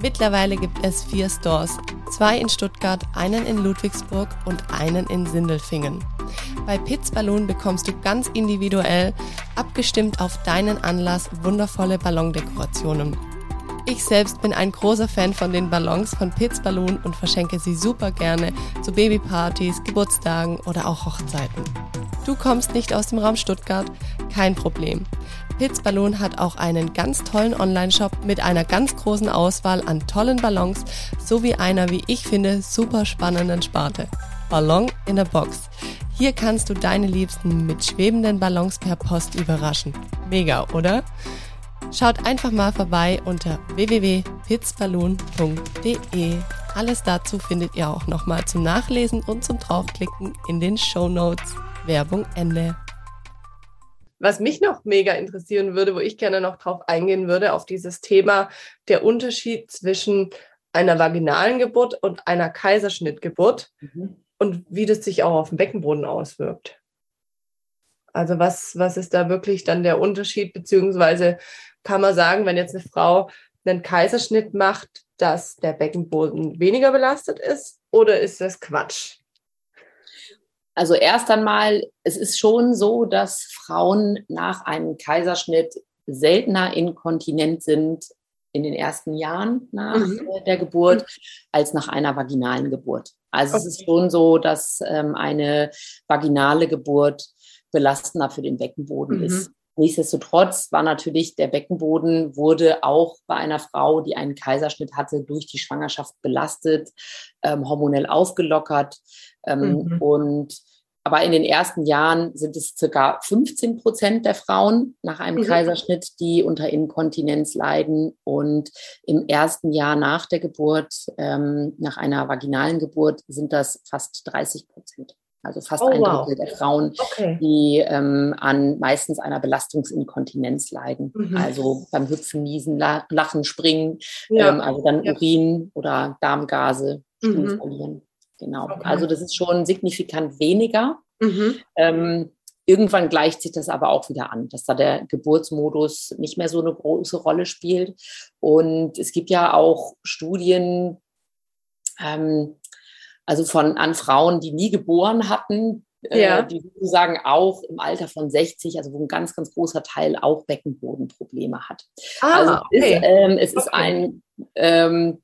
Mittlerweile gibt es vier Stores, zwei in Stuttgart, einen in Ludwigsburg und einen in Sindelfingen. Bei Pitz Ballon bekommst du ganz individuell, abgestimmt auf deinen Anlass, wundervolle Ballondekorationen. Ich selbst bin ein großer Fan von den Ballons von Pitz Ballon und verschenke sie super gerne zu Babypartys, Geburtstagen oder auch Hochzeiten. Du kommst nicht aus dem Raum Stuttgart? Kein Problem. Pitzballon hat auch einen ganz tollen Online-Shop mit einer ganz großen Auswahl an tollen Ballons sowie einer, wie ich finde, super spannenden Sparte. Ballon in a Box. Hier kannst du deine Liebsten mit schwebenden Ballons per Post überraschen. Mega, oder? Schaut einfach mal vorbei unter www.pitzballoon.de. Alles dazu findet ihr auch nochmal zum Nachlesen und zum draufklicken in den Show Notes. Werbung Ende.
Was mich noch mega interessieren würde, wo ich gerne noch drauf eingehen würde, auf dieses Thema der Unterschied zwischen einer vaginalen Geburt und einer Kaiserschnittgeburt mhm. und wie das sich auch auf den Beckenboden auswirkt. Also was, was ist da wirklich dann der Unterschied, beziehungsweise kann man sagen, wenn jetzt eine Frau einen Kaiserschnitt macht, dass der Beckenboden weniger belastet ist oder ist das Quatsch?
Also erst einmal, es ist schon so, dass Frauen nach einem Kaiserschnitt seltener inkontinent sind in den ersten Jahren nach mhm. der Geburt als nach einer vaginalen Geburt. Also okay. es ist schon so, dass ähm, eine vaginale Geburt belastender für den Beckenboden mhm. ist. Nichtsdestotrotz war natürlich der Beckenboden wurde auch bei einer Frau, die einen Kaiserschnitt hatte, durch die Schwangerschaft belastet, ähm, hormonell aufgelockert. Ähm, mhm. Und aber in den ersten Jahren sind es circa 15 Prozent der Frauen nach einem mhm. Kaiserschnitt, die unter Inkontinenz leiden. Und im ersten Jahr nach der Geburt, ähm, nach einer vaginalen Geburt, sind das fast 30 Prozent. Also fast oh, ein Drittel wow. der Frauen, okay. die ähm, an meistens einer Belastungsinkontinenz leiden. Mhm. Also beim Hüpfen, Niesen, Lachen, Springen, ja. ähm, also dann ja. Urin oder Darmgase, mhm. verlieren. Genau. Okay. Also das ist schon signifikant weniger. Mhm. Ähm, irgendwann gleicht sich das aber auch wieder an, dass da der Geburtsmodus nicht mehr so eine große Rolle spielt. Und es gibt ja auch Studien, ähm, also von an Frauen, die nie geboren hatten, äh, ja. äh, die sozusagen auch im Alter von 60, also wo ein ganz, ganz großer Teil auch Beckenbodenprobleme hat. Ah, also okay. ist, ähm, es okay. ist ein ähm,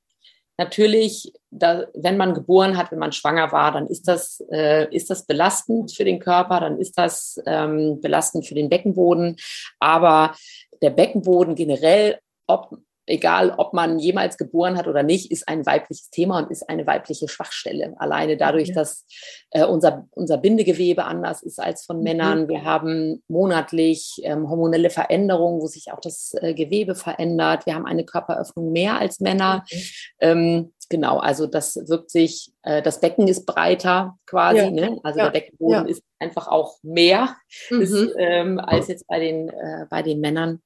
natürlich, da, wenn man geboren hat, wenn man schwanger war, dann ist das, äh, ist das belastend für den Körper, dann ist das ähm, belastend für den Beckenboden. Aber der Beckenboden generell, ob egal ob man jemals geboren hat oder nicht, ist ein weibliches Thema und ist eine weibliche Schwachstelle. Alleine dadurch, ja. dass äh, unser, unser Bindegewebe anders ist als von mhm. Männern. Wir haben monatlich ähm, hormonelle Veränderungen, wo sich auch das äh, Gewebe verändert. Wir haben eine Körperöffnung mehr als Männer. Okay. Ähm, genau, also das wirkt sich, äh, das Becken ist breiter quasi, ja. ne? also ja. der Beckenboden ja. ist einfach auch mehr mhm. ist, ähm, als jetzt bei den, äh, bei den Männern.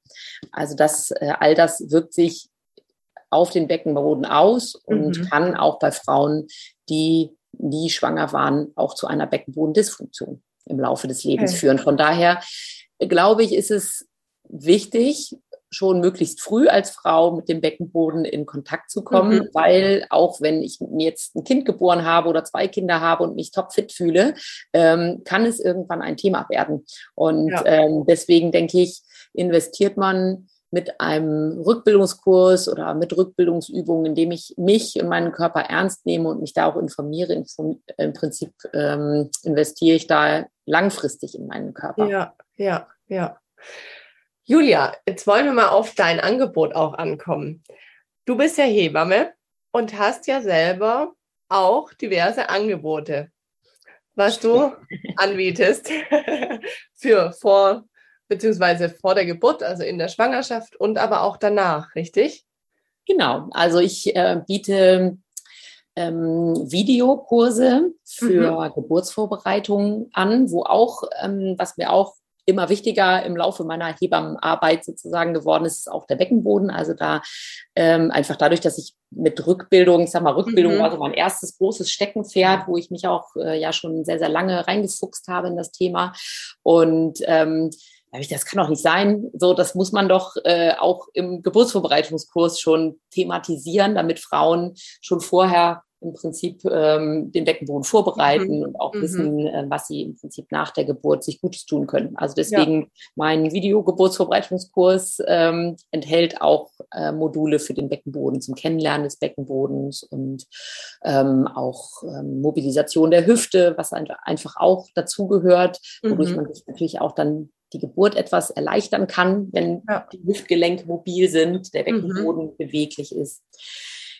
Also das, äh, all das wirkt sich auf den Beckenboden aus und mhm. kann auch bei Frauen, die nie schwanger waren, auch zu einer Beckenbodendysfunktion im Laufe des Lebens okay. führen. Von daher glaube ich, ist es wichtig, schon möglichst früh als Frau mit dem Beckenboden in Kontakt zu kommen, mhm. weil auch wenn ich mir jetzt ein Kind geboren habe oder zwei Kinder habe und mich topfit fühle, ähm, kann es irgendwann ein Thema werden. Und ja. ähm, deswegen denke ich, investiert man mit einem Rückbildungskurs oder mit Rückbildungsübungen, indem ich mich und meinen Körper ernst nehme und mich da auch informiere. Im Prinzip ähm, investiere ich da langfristig in meinen Körper.
Ja, ja, ja. Julia, jetzt wollen wir mal auf dein Angebot auch ankommen. Du bist ja Hebamme und hast ja selber auch diverse Angebote, was du anbietest für vor beziehungsweise vor der Geburt, also in der Schwangerschaft und aber auch danach, richtig?
Genau. Also ich äh, biete ähm, Videokurse für mhm. Geburtsvorbereitungen an, wo auch, ähm, was mir auch immer wichtiger im Laufe meiner Hebammenarbeit sozusagen geworden ist, ist auch der Beckenboden. Also da ähm, einfach dadurch, dass ich mit Rückbildung, ich sag mal, Rückbildung mhm. war so mein erstes großes Steckenpferd, wo ich mich auch äh, ja schon sehr, sehr lange reingefuchst habe in das Thema. Und ähm, das kann doch nicht sein. So, das muss man doch äh, auch im Geburtsvorbereitungskurs schon thematisieren, damit Frauen schon vorher im Prinzip ähm, den Beckenboden vorbereiten mhm. und auch mhm. wissen, äh, was sie im Prinzip nach der Geburt sich Gutes tun können. Also deswegen ja. mein Videogeburtsvorbereitungskurs ähm, enthält auch äh, Module für den Beckenboden zum Kennenlernen des Beckenbodens und ähm, auch ähm, Mobilisation der Hüfte, was einfach auch dazugehört, wodurch mhm. man sich natürlich auch dann die Geburt etwas erleichtern kann, wenn ja. die Hüftgelenke mobil sind, der mhm. Beckenboden beweglich ist.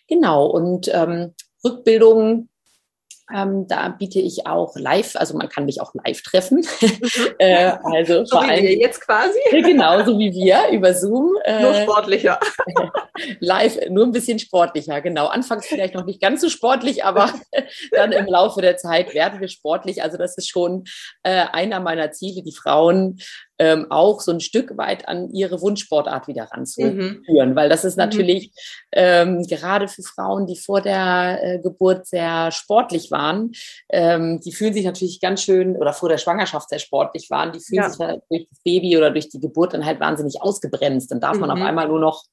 Genau, und ähm, Rückbildungen. Ähm, da biete ich auch live, also man kann mich auch live treffen. Mhm. äh, also
so vor allem, wir jetzt quasi.
Genauso wie wir über Zoom.
Äh, nur sportlicher.
live, nur ein bisschen sportlicher, genau. Anfangs vielleicht noch nicht ganz so sportlich, aber dann im Laufe der Zeit werden wir sportlich. Also das ist schon äh, einer meiner Ziele, die Frauen ähm, auch so ein Stück weit an ihre Wunschsportart wieder ranzuführen, mhm. weil das ist mhm. natürlich mhm. ähm, gerade für Frauen, die vor der äh, Geburt sehr sportlich waren, ähm, die fühlen sich natürlich ganz schön oder vor der Schwangerschaft sehr sportlich waren, die fühlen ja. sich durch das Baby oder durch die Geburt dann halt wahnsinnig ausgebremst. Dann darf mhm. man auf mhm. einmal nur noch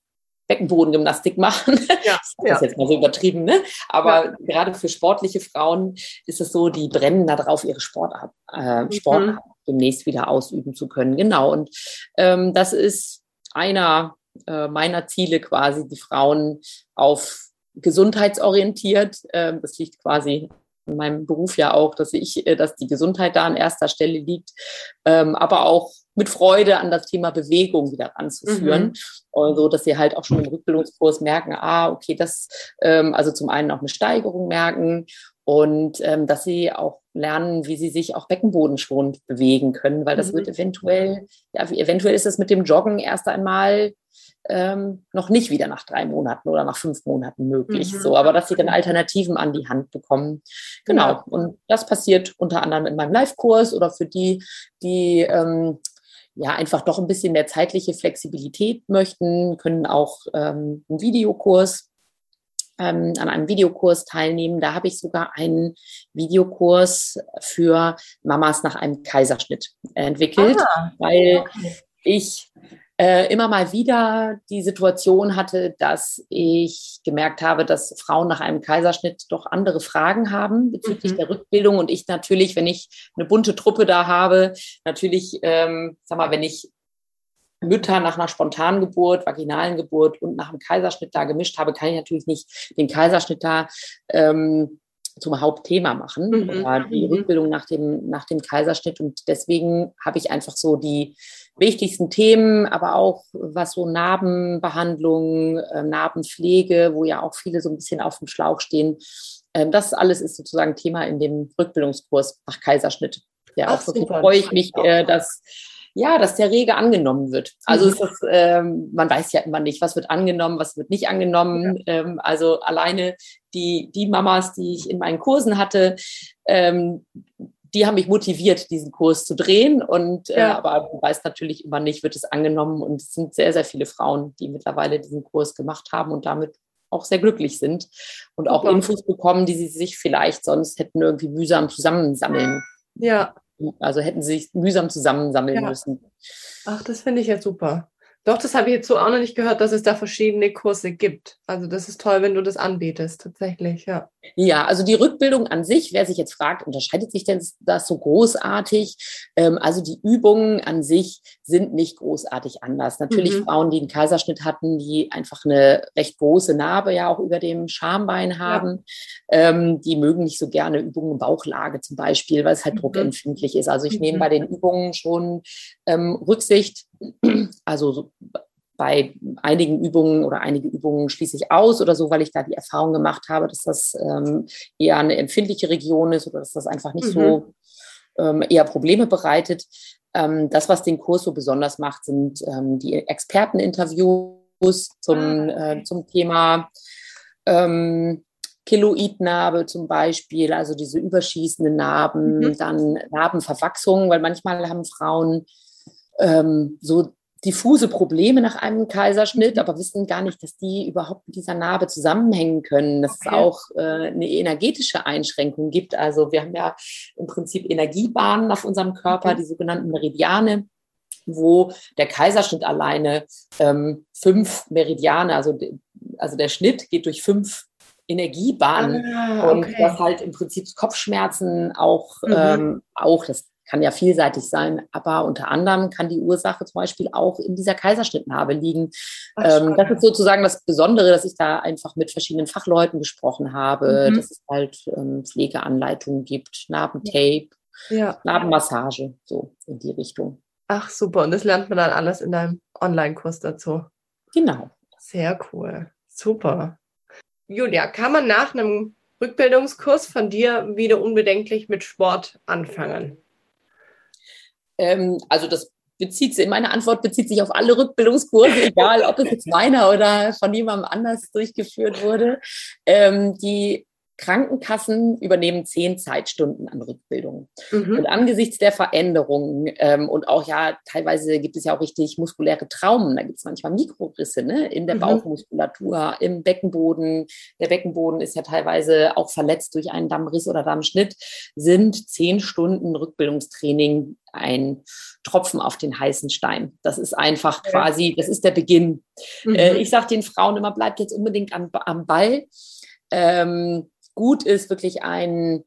Beckenbodengymnastik machen. Ja, das ja. ist jetzt mal so übertrieben, ne? Aber ja. gerade für sportliche Frauen ist es so, die brennen darauf, ihre Sportart, äh, mhm. Sportart demnächst wieder ausüben zu können. Genau. Und ähm, das ist einer äh, meiner Ziele quasi, die Frauen auf gesundheitsorientiert. Äh, das liegt quasi in meinem Beruf ja auch, dass ich, äh, dass die Gesundheit da an erster Stelle liegt, ähm, aber auch mit Freude an das Thema Bewegung wieder anzuführen. Mhm. Also, dass sie halt auch schon im Rückbildungskurs merken, ah, okay, das, ähm, also zum einen auch eine Steigerung merken und ähm, dass sie auch lernen, wie sie sich auch beckenbodenschonend bewegen können, weil das mhm. wird eventuell, ja, eventuell ist es mit dem Joggen erst einmal ähm, noch nicht wieder nach drei Monaten oder nach fünf Monaten möglich. Mhm. So, aber dass sie dann Alternativen an die Hand bekommen. Genau. Ja. Und das passiert unter anderem in meinem Live-Kurs oder für die, die ähm, ja einfach doch ein bisschen mehr zeitliche Flexibilität möchten, können auch ähm, einen Videokurs ähm, an einem Videokurs teilnehmen. Da habe ich sogar einen Videokurs für Mamas nach einem Kaiserschnitt entwickelt, ah, weil ich äh, immer mal wieder die Situation hatte, dass ich gemerkt habe, dass Frauen nach einem Kaiserschnitt doch andere Fragen haben bezüglich mhm. der Rückbildung und ich natürlich, wenn ich eine bunte Truppe da habe, natürlich, ähm, sag mal, wenn ich Mütter nach einer spontanen Geburt, vaginalen Geburt und nach einem Kaiserschnitt da gemischt habe, kann ich natürlich nicht den Kaiserschnitt da ähm, zum Hauptthema machen mhm. oder die mhm. Rückbildung nach dem, nach dem Kaiserschnitt. Und deswegen habe ich einfach so die wichtigsten Themen, aber auch was so Narbenbehandlung, äh, Narbenpflege, wo ja auch viele so ein bisschen auf dem Schlauch stehen. Ähm, das alles ist sozusagen Thema in dem Rückbildungskurs nach Kaiserschnitt. Ja, Ach, auch wirklich freue ich mich, äh, dass ja, dass der rege angenommen wird. Also mhm. das, ähm, man weiß ja immer nicht, was wird angenommen, was wird nicht angenommen. Ja. Ähm, also alleine die, die Mamas, die ich in meinen Kursen hatte, ähm, die haben mich motiviert, diesen Kurs zu drehen. Und äh, ja. aber du weißt natürlich immer nicht, wird es angenommen. Und es sind sehr, sehr viele Frauen, die mittlerweile diesen Kurs gemacht haben und damit auch sehr glücklich sind und auch Infos bekommen, die sie sich vielleicht sonst hätten irgendwie mühsam zusammensammeln.
Ja,
also hätten sie sich mühsam zusammensammeln ja. müssen.
Ach, das finde ich ja super. Doch, das habe ich jetzt so auch noch nicht gehört, dass es da verschiedene Kurse gibt. Also das ist toll, wenn du das anbietest, tatsächlich, ja.
Ja, also die Rückbildung an sich, wer sich jetzt fragt, unterscheidet sich denn das so großartig? Ähm, also die Übungen an sich sind nicht großartig anders. Natürlich mhm. Frauen, die einen Kaiserschnitt hatten, die einfach eine recht große Narbe ja auch über dem Schambein haben, ja. ähm, die mögen nicht so gerne Übungen in Bauchlage zum Beispiel, weil es halt mhm. druckempfindlich ist. Also ich mhm. nehme bei den Übungen schon ähm, Rücksicht also so bei einigen Übungen oder einige Übungen schließe ich aus oder so, weil ich da die Erfahrung gemacht habe, dass das ähm, eher eine empfindliche Region ist oder dass das einfach nicht mhm. so ähm, eher Probleme bereitet. Ähm, das, was den Kurs so besonders macht, sind ähm, die Experteninterviews zum, ah, äh, zum Thema ähm, Keloidnarbe zum Beispiel, also diese überschießenden Narben, mhm. dann Narbenverwachsung, weil manchmal haben Frauen ähm, so diffuse Probleme nach einem Kaiserschnitt, aber wissen gar nicht, dass die überhaupt mit dieser Narbe zusammenhängen können, dass okay. es auch äh, eine energetische Einschränkung gibt. Also wir haben ja im Prinzip Energiebahnen auf unserem Körper, die sogenannten Meridiane wo der Kaiserschnitt alleine ähm, fünf Meridiane, also, also der Schnitt geht durch fünf Energiebahnen ah, okay. und das halt im Prinzip Kopfschmerzen auch, mhm. ähm, auch das kann ja vielseitig sein, aber unter anderem kann die Ursache zum Beispiel auch in dieser Kaiserschnittnarbe liegen. Ach, ähm, das ist sozusagen das Besondere, dass ich da einfach mit verschiedenen Fachleuten gesprochen habe, mhm. dass es halt ähm, Pflegeanleitungen gibt, Narbentape, ja. Narbenmassage, so in die Richtung.
Ach super, und das lernt man dann alles in deinem Online-Kurs dazu.
Genau.
Sehr cool, super. Julia, kann man nach einem Rückbildungskurs von dir wieder unbedenklich mit Sport anfangen?
Ähm, also das bezieht sich, meine Antwort bezieht sich auf alle Rückbildungskurse, egal ob es jetzt meiner oder von jemandem anders durchgeführt wurde. Ähm, die Krankenkassen übernehmen zehn Zeitstunden an Rückbildung. Mhm. Und angesichts der Veränderungen ähm, und auch ja, teilweise gibt es ja auch richtig muskuläre Traumen, da gibt es manchmal Mikrorisse ne, in der mhm. Bauchmuskulatur, im Beckenboden. Der Beckenboden ist ja teilweise auch verletzt durch einen Dammriss oder Dammschnitt, sind zehn Stunden Rückbildungstraining ein Tropfen auf den heißen Stein. Das ist einfach quasi, das ist der Beginn. Mhm. Äh, ich sage den Frauen immer, bleibt jetzt unbedingt am, am Ball. Ähm, gut ist, wirklich einen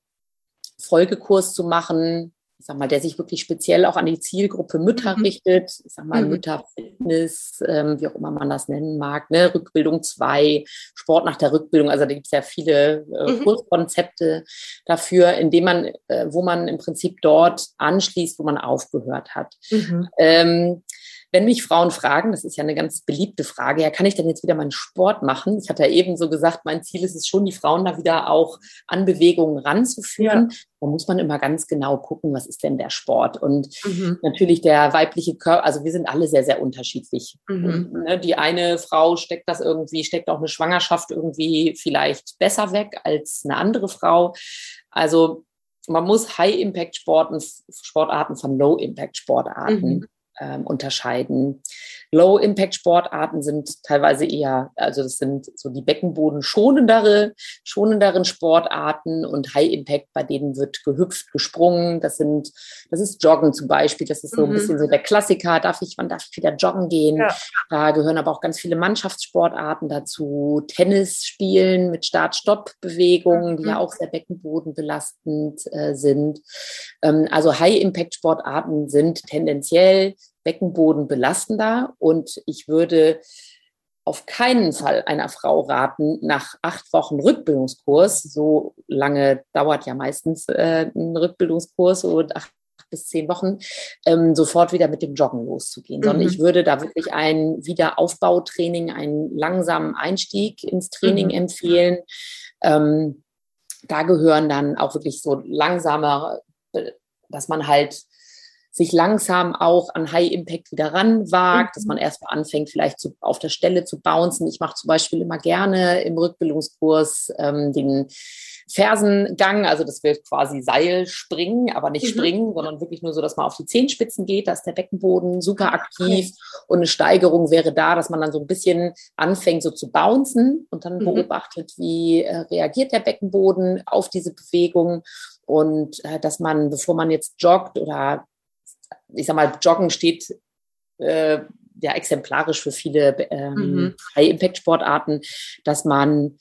Folgekurs zu machen, ich sag mal, der sich wirklich speziell auch an die Zielgruppe Mütter mhm. richtet, ich sag mal, mhm. Mütterfitness, ähm, wie auch immer man das nennen mag, ne? Rückbildung 2, Sport nach der Rückbildung, also da gibt es ja viele äh, mhm. Kurskonzepte dafür, indem man, äh, wo man im Prinzip dort anschließt, wo man aufgehört hat. Mhm. Ähm, wenn mich Frauen fragen, das ist ja eine ganz beliebte Frage, ja, kann ich denn jetzt wieder meinen Sport machen? Ich hatte ja eben so gesagt, mein Ziel ist es schon, die Frauen da wieder auch an Bewegungen ranzuführen. Ja. Da muss man immer ganz genau gucken, was ist denn der Sport? Und mhm. natürlich der weibliche Körper, also wir sind alle sehr, sehr unterschiedlich. Mhm. Ne, die eine Frau steckt das irgendwie, steckt auch eine Schwangerschaft irgendwie vielleicht besser weg als eine andere Frau. Also man muss High-Impact-Sportarten Sportarten von Low-Impact-Sportarten mhm ähm, unterscheiden. Low-Impact-Sportarten sind teilweise eher, also das sind so die Beckenboden schonendere, schonenderen Sportarten und High-Impact, bei denen wird gehüpft, gesprungen. Das sind, das ist Joggen zum Beispiel. Das ist so ein mhm. bisschen so der Klassiker. Darf ich, wann darf ich wieder joggen gehen? Ja. Da gehören aber auch ganz viele Mannschaftssportarten dazu. Tennis spielen mit Start-Stopp-Bewegungen, die ja mhm. auch sehr beckenbodenbelastend äh, sind. Ähm, also High-Impact-Sportarten sind tendenziell Beckenboden belastender und ich würde auf keinen Fall einer Frau raten, nach acht Wochen Rückbildungskurs, so lange dauert ja meistens äh, ein Rückbildungskurs, so acht bis zehn Wochen, ähm, sofort wieder mit dem Joggen loszugehen, mhm. sondern ich würde da wirklich ein Wiederaufbautraining, einen langsamen Einstieg ins Training mhm. empfehlen. Ähm, da gehören dann auch wirklich so langsame, dass man halt sich langsam auch an High Impact wieder ranwagt, mhm. dass man erstmal anfängt, vielleicht zu, auf der Stelle zu bouncen. Ich mache zum Beispiel immer gerne im Rückbildungskurs ähm, den Fersengang, also das wird quasi Seil springen, aber nicht mhm. springen, sondern wirklich nur so, dass man auf die Zehenspitzen geht, da ist der Beckenboden super ah, aktiv okay. und eine Steigerung wäre da, dass man dann so ein bisschen anfängt so zu bouncen und dann mhm. beobachtet, wie äh, reagiert der Beckenboden auf diese Bewegung und äh, dass man, bevor man jetzt joggt oder ich sag mal, Joggen steht äh, ja exemplarisch für viele ähm, mhm. High-Impact-Sportarten, dass man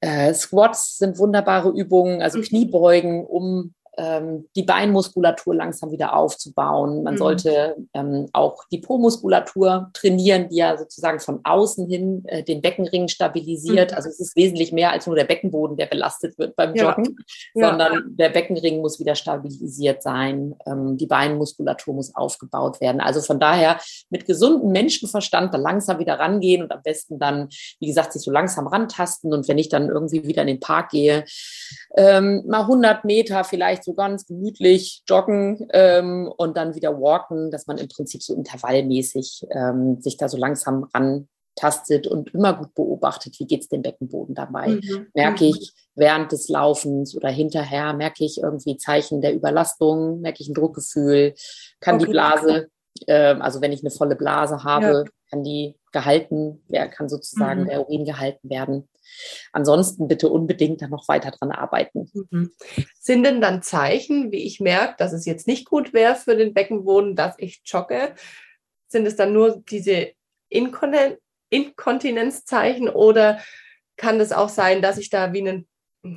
äh, Squats sind wunderbare Übungen, also mhm. Kniebeugen, um ähm, die Beinmuskulatur langsam wieder aufzubauen. Man mhm. sollte ähm, auch die Po-Muskulatur trainieren, die ja sozusagen von außen hin äh, den Beckenring stabilisiert. Mhm. Also es ist wesentlich mehr als nur der Beckenboden, der belastet wird beim Joggen, ja. sondern ja. der Beckenring muss wieder stabilisiert sein. Ähm, die Beinmuskulatur muss aufgebaut werden. Also von daher mit gesundem Menschenverstand da langsam wieder rangehen und am besten dann, wie gesagt, sich so langsam rantasten. Und wenn ich dann irgendwie wieder in den Park gehe, ähm, mal 100 Meter vielleicht so ganz gemütlich joggen ähm, und dann wieder walken, dass man im Prinzip so intervallmäßig ähm, sich da so langsam rantastet und immer gut beobachtet, wie geht es dem Beckenboden dabei. Mhm. Merke ich während des Laufens oder hinterher, merke ich irgendwie Zeichen der Überlastung, merke ich ein Druckgefühl, kann okay. die Blase, äh, also wenn ich eine volle Blase habe, ja. kann die gehalten, wer kann sozusagen mhm. der Urin gehalten werden. Ansonsten bitte unbedingt dann noch weiter dran arbeiten.
Mhm. Sind denn dann Zeichen, wie ich merke, dass es jetzt nicht gut wäre für den Beckenboden, dass ich jogge? Sind es dann nur diese Inkontin Inkontinenzzeichen oder kann es auch sein, dass ich da wie einen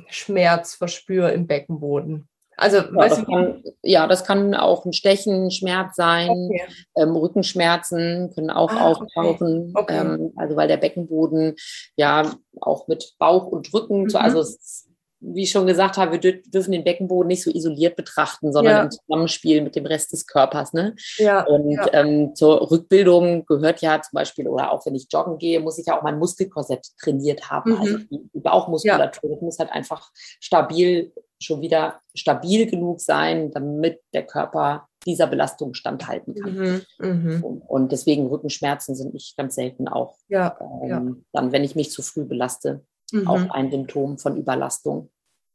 Schmerz verspüre im Beckenboden?
Also, ja, das kann, ja, das kann auch ein Stechen, Schmerz sein, okay. ähm, Rückenschmerzen können auch ah, auftauchen. Okay. Okay. Ähm, also weil der Beckenboden ja auch mit Bauch und Rücken, mhm. so, also es, wie ich schon gesagt habe, wir dürfen den Beckenboden nicht so isoliert betrachten, sondern ja. im Zusammenspiel mit dem Rest des Körpers. Ne? Ja, und ja. Ähm, zur Rückbildung gehört ja zum Beispiel, oder auch wenn ich joggen gehe, muss ich ja auch mein Muskelkorsett trainiert haben. Mhm. Also die, Bauchmuskulatur, muss halt einfach stabil schon wieder stabil genug sein, damit der Körper dieser Belastung standhalten kann. Mhm, mh. und, deswegen Rückenschmerzen sind nicht ganz selten auch, ja, ähm, ja. dann, wenn ich mich zu früh belaste, mhm. auch ein Symptom von Überlastung.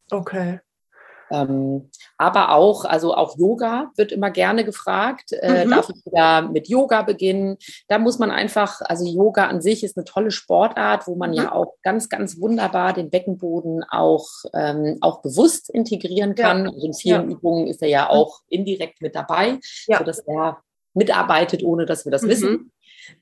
Okay.
Ähm, aber auch, also auch Yoga wird immer gerne gefragt. Äh, mhm. Darf ich wieder mit Yoga beginnen? Da muss man einfach, also Yoga an sich ist eine tolle Sportart, wo man mhm. ja auch ganz, ganz wunderbar den Beckenboden auch, ähm, auch bewusst integrieren kann. Ja. Also in vielen ja. Übungen ist er ja mhm. auch indirekt mit dabei, ja. sodass er mitarbeitet, ohne dass wir das mhm. wissen.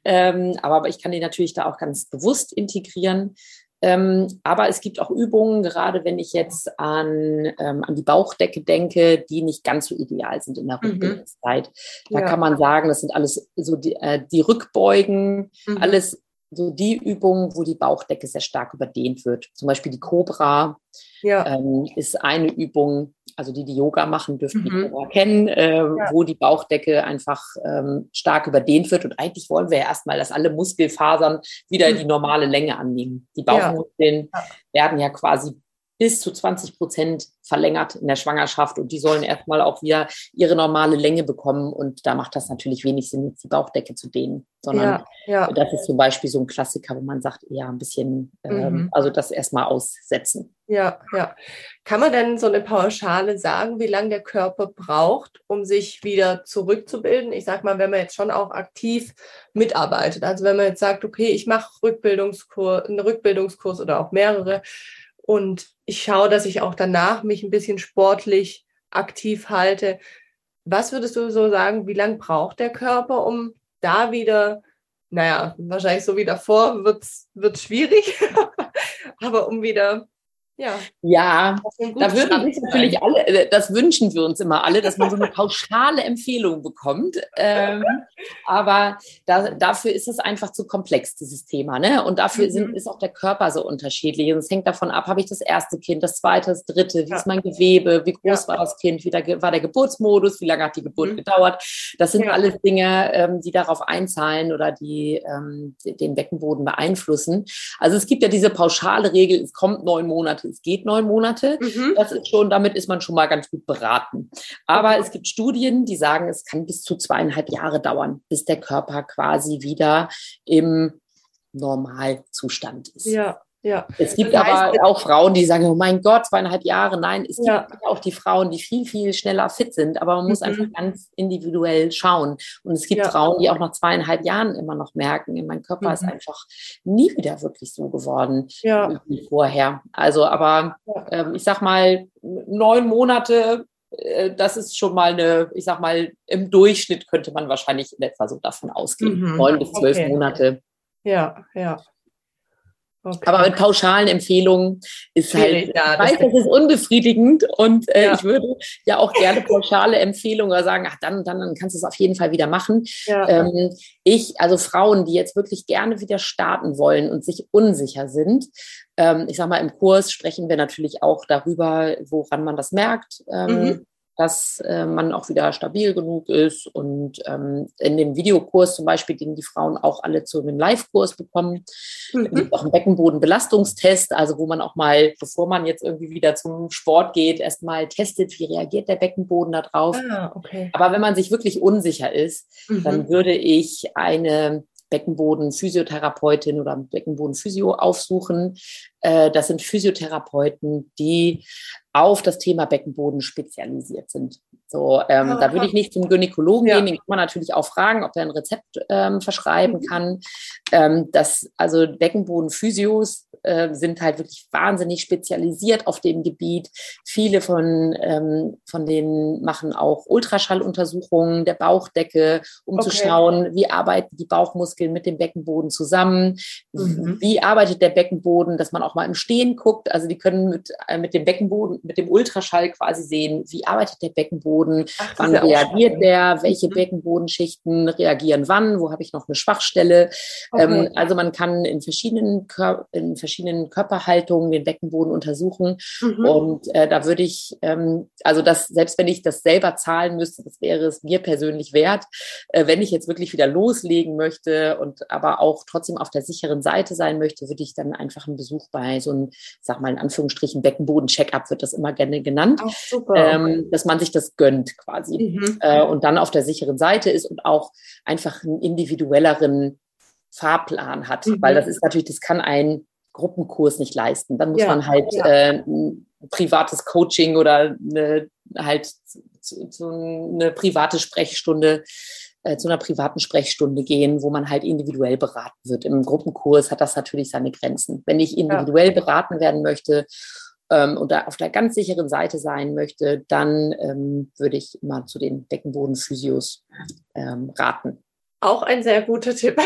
Ähm, aber ich kann den natürlich da auch ganz bewusst integrieren. Ähm, aber es gibt auch Übungen, gerade wenn ich jetzt an, ähm, an die Bauchdecke denke, die nicht ganz so ideal sind in der. Rückbildungszeit. Mhm. Da ja. kann man sagen, das sind alles so die, äh, die Rückbeugen, mhm. alles so die Übungen, wo die Bauchdecke sehr stark überdehnt wird. Zum Beispiel die Cobra ja. ähm, ist eine Übung, also die, die Yoga machen, dürften mhm. die Cobra kennen, äh, ja. wo die Bauchdecke einfach ähm, stark überdehnt wird. Und eigentlich wollen wir ja erstmal, dass alle Muskelfasern wieder mhm. die normale Länge annehmen. Die Bauchmuskeln ja. werden ja quasi bis zu 20 Prozent verlängert in der Schwangerschaft und die sollen erstmal auch wieder ihre normale Länge bekommen und da macht das natürlich wenig Sinn, jetzt die Bauchdecke zu dehnen, sondern ja, ja. das ist zum Beispiel so ein Klassiker, wo man sagt, ja, ein bisschen, ähm, mhm. also das erstmal aussetzen.
Ja, ja. Kann man denn so eine Pauschale sagen, wie lange der Körper braucht, um sich wieder zurückzubilden? Ich sag mal, wenn man jetzt schon auch aktiv mitarbeitet, also wenn man jetzt sagt, okay, ich mache Rückbildungskurs, einen Rückbildungskurs oder auch mehrere, und ich schaue, dass ich auch danach mich ein bisschen sportlich aktiv halte. Was würdest du so sagen, wie lange braucht der Körper, um da wieder, naja, wahrscheinlich so wie davor wird es schwierig, aber um wieder
Ja, ja da würden sich natürlich alle, äh, das wünschen wir uns immer alle, dass man so eine pauschale Empfehlung bekommt. Ähm, aber da, dafür ist es einfach zu komplex, dieses Thema. Ne? Und dafür mhm. sind, ist auch der Körper so unterschiedlich. Und es hängt davon ab, habe ich das erste Kind, das zweite, das dritte, wie ja. ist mein Gewebe, wie groß ja. war das Kind, wie der, war der Geburtsmodus, wie lange hat die Geburt mhm. gedauert. Das sind ja. alles Dinge, ähm, die darauf einzahlen oder die ähm, den Beckenboden beeinflussen. Also es gibt ja diese pauschale Regel, es kommt neun Monate es geht neun Monate. Mhm. Das ist schon, damit ist man schon mal ganz gut beraten. Aber es gibt Studien, die sagen, es kann bis zu zweieinhalb Jahre dauern, bis der Körper quasi wieder im Normalzustand ist.
Ja. Ja.
Es gibt das heißt, aber auch Frauen, die sagen, oh mein Gott, zweieinhalb Jahre. Nein, es ja. gibt auch die Frauen, die viel, viel schneller fit sind, aber man muss mhm. einfach ganz individuell schauen. Und es gibt ja. Frauen, die auch nach zweieinhalb Jahren immer noch merken, mein Körper mhm. ist einfach nie wieder wirklich so geworden ja. wie vorher. Also, aber ähm, ich sag mal, neun Monate äh, das ist schon mal eine, ich sag mal, im Durchschnitt könnte man wahrscheinlich in etwa so davon ausgehen. Mhm. Neun bis zwölf okay. Monate.
Ja, ja.
Okay. Aber mit pauschalen Empfehlungen ist halt, ja, ich weiß, das ist unbefriedigend und äh, ja. ich würde ja auch gerne pauschale Empfehlungen sagen, ach, dann, dann, dann kannst du es auf jeden Fall wieder machen. Ja. Ähm, ich, also Frauen, die jetzt wirklich gerne wieder starten wollen und sich unsicher sind, ähm, ich sag mal, im Kurs sprechen wir natürlich auch darüber, woran man das merkt. Ähm, mhm dass äh, man auch wieder stabil genug ist. Und ähm, in dem Videokurs zum Beispiel, den die Frauen auch alle zu einem Live-Kurs bekommen, mhm. gibt auch einen Beckenbodenbelastungstest, also wo man auch mal, bevor man jetzt irgendwie wieder zum Sport geht, erstmal testet, wie reagiert der Beckenboden darauf.
Ah, okay.
Aber wenn man sich wirklich unsicher ist, mhm. dann würde ich eine Beckenboden-Physiotherapeutin oder Beckenboden-Physio aufsuchen. Äh, das sind Physiotherapeuten, die auf das Thema Beckenboden spezialisiert sind. So, ähm, da würde ich nicht zum Gynäkologen ja. gehen, den kann man natürlich auch fragen, ob er ein Rezept ähm, verschreiben mhm. kann. Ähm, das, also Beckenbodenphysios äh, sind halt wirklich wahnsinnig spezialisiert auf dem Gebiet. Viele von, ähm, von denen machen auch Ultraschalluntersuchungen der Bauchdecke, um okay. zu schauen, wie arbeiten die Bauchmuskeln mit dem Beckenboden zusammen, mhm. wie arbeitet der Beckenboden, dass man auch mal im Stehen guckt. Also die können mit, äh, mit dem Beckenboden mit dem Ultraschall quasi sehen, wie arbeitet der Beckenboden, Ach, wann reagiert der, welche mhm. Beckenbodenschichten reagieren wann, wo habe ich noch eine Schwachstelle. Okay. Ähm, also man kann in verschiedenen, Kör in verschiedenen Körperhaltungen den Beckenboden untersuchen. Mhm. Und äh, da würde ich, ähm, also das, selbst wenn ich das selber zahlen müsste, das wäre es mir persönlich wert. Äh, wenn ich jetzt wirklich wieder loslegen möchte und aber auch trotzdem auf der sicheren Seite sein möchte, würde ich dann einfach einen Besuch bei so einem, sag mal in Anführungsstrichen, Beckenboden-Check-up wird das immer gerne genannt, Ach, ähm, dass man sich das gönnt quasi mhm. äh, und dann auf der sicheren Seite ist und auch einfach einen individuelleren Fahrplan hat, mhm. weil das ist natürlich, das kann ein Gruppenkurs nicht leisten. Dann muss ja, man halt ja. äh, ein privates Coaching oder eine, halt zu, zu eine private Sprechstunde äh, zu einer privaten Sprechstunde gehen, wo man halt individuell beraten wird. Im Gruppenkurs hat das natürlich seine Grenzen. Wenn ich individuell ja. beraten werden möchte ähm, und da auf der ganz sicheren Seite sein möchte, dann ähm, würde ich immer zu den Beckenbodenphysios ähm, raten.
Auch ein sehr guter Tipp.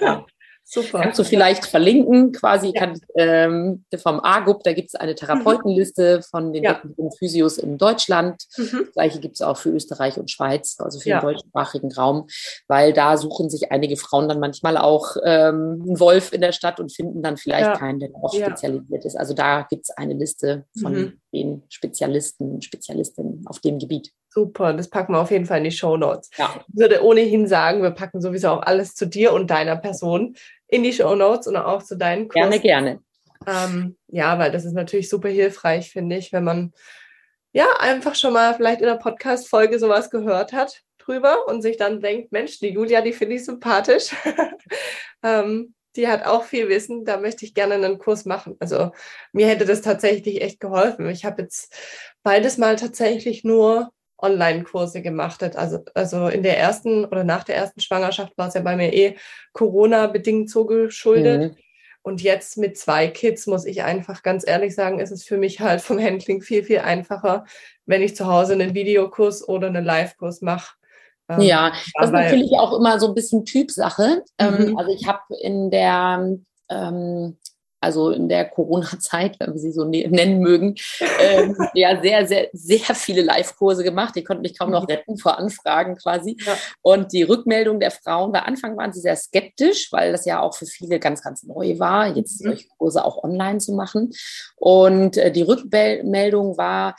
Ja. Super. Kannst du vielleicht verlinken, quasi ja. kann, ähm, vom AGUP, da gibt es eine Therapeutenliste mhm. von den ja. Physios in Deutschland. Mhm. Das gleiche gibt es auch für Österreich und Schweiz, also für ja. den deutschsprachigen Raum, weil da suchen sich einige Frauen dann manchmal auch ähm, einen Wolf in der Stadt und finden dann vielleicht ja. keinen, der darauf spezialisiert ist. Also da gibt es eine Liste von mhm. den Spezialisten, Spezialistinnen auf dem Gebiet.
Super, das packen wir auf jeden Fall in die Show Notes. Ja. Ich würde ohnehin sagen, wir packen sowieso auch alles zu dir und deiner Person in die Show Notes und auch zu deinen
Kursen. Gerne, gerne.
Ähm, ja, weil das ist natürlich super hilfreich, finde ich, wenn man ja einfach schon mal vielleicht in einer Podcast-Folge sowas gehört hat drüber und sich dann denkt, Mensch, die Julia, die finde ich sympathisch. ähm, die hat auch viel Wissen, da möchte ich gerne einen Kurs machen. Also mir hätte das tatsächlich echt geholfen. Ich habe jetzt beides mal tatsächlich nur Online-Kurse gemacht hat. Also, also in der ersten oder nach der ersten Schwangerschaft war es ja bei mir eh Corona-bedingt so geschuldet. Mhm. Und jetzt mit zwei Kids muss ich einfach ganz ehrlich sagen, ist es für mich halt vom Handling viel, viel einfacher, wenn ich zu Hause einen Videokurs oder einen Live-Kurs mache.
Ähm, ja, das ist natürlich auch immer so ein bisschen Typsache. Ähm, mhm. also ich habe in der ähm, also in der Corona-Zeit, wenn wir sie so ne-, nennen mögen, ähm, ja sehr, sehr, sehr viele Live-Kurse gemacht. Die konnten mich kaum noch mhm. retten vor Anfragen quasi. Ja. Und die Rückmeldung der Frauen, bei Anfang waren sie sehr skeptisch, weil das ja auch für viele ganz, ganz neu war, jetzt mhm. solche Kurse auch online zu machen. Und äh, die Rückmeldung war,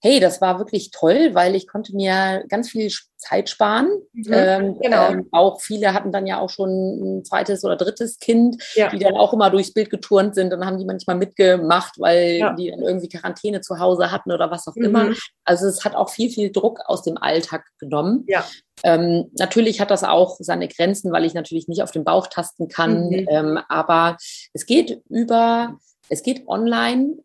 hey, das war wirklich toll, weil ich konnte mir ganz viel Zeit sparen. Mhm, ähm, genau. Ähm, auch viele hatten dann ja auch schon ein zweites oder drittes Kind, ja. die dann auch immer durchs Bild geturnt sind und haben die manchmal mitgemacht, weil ja. die dann irgendwie Quarantäne zu Hause hatten oder was auch mhm. immer. Also es hat auch viel, viel Druck aus dem Alltag genommen. Ja. Ähm, natürlich hat das auch seine Grenzen, weil ich natürlich nicht auf den Bauch tasten kann. Mhm. Ähm, aber es geht über, es geht online.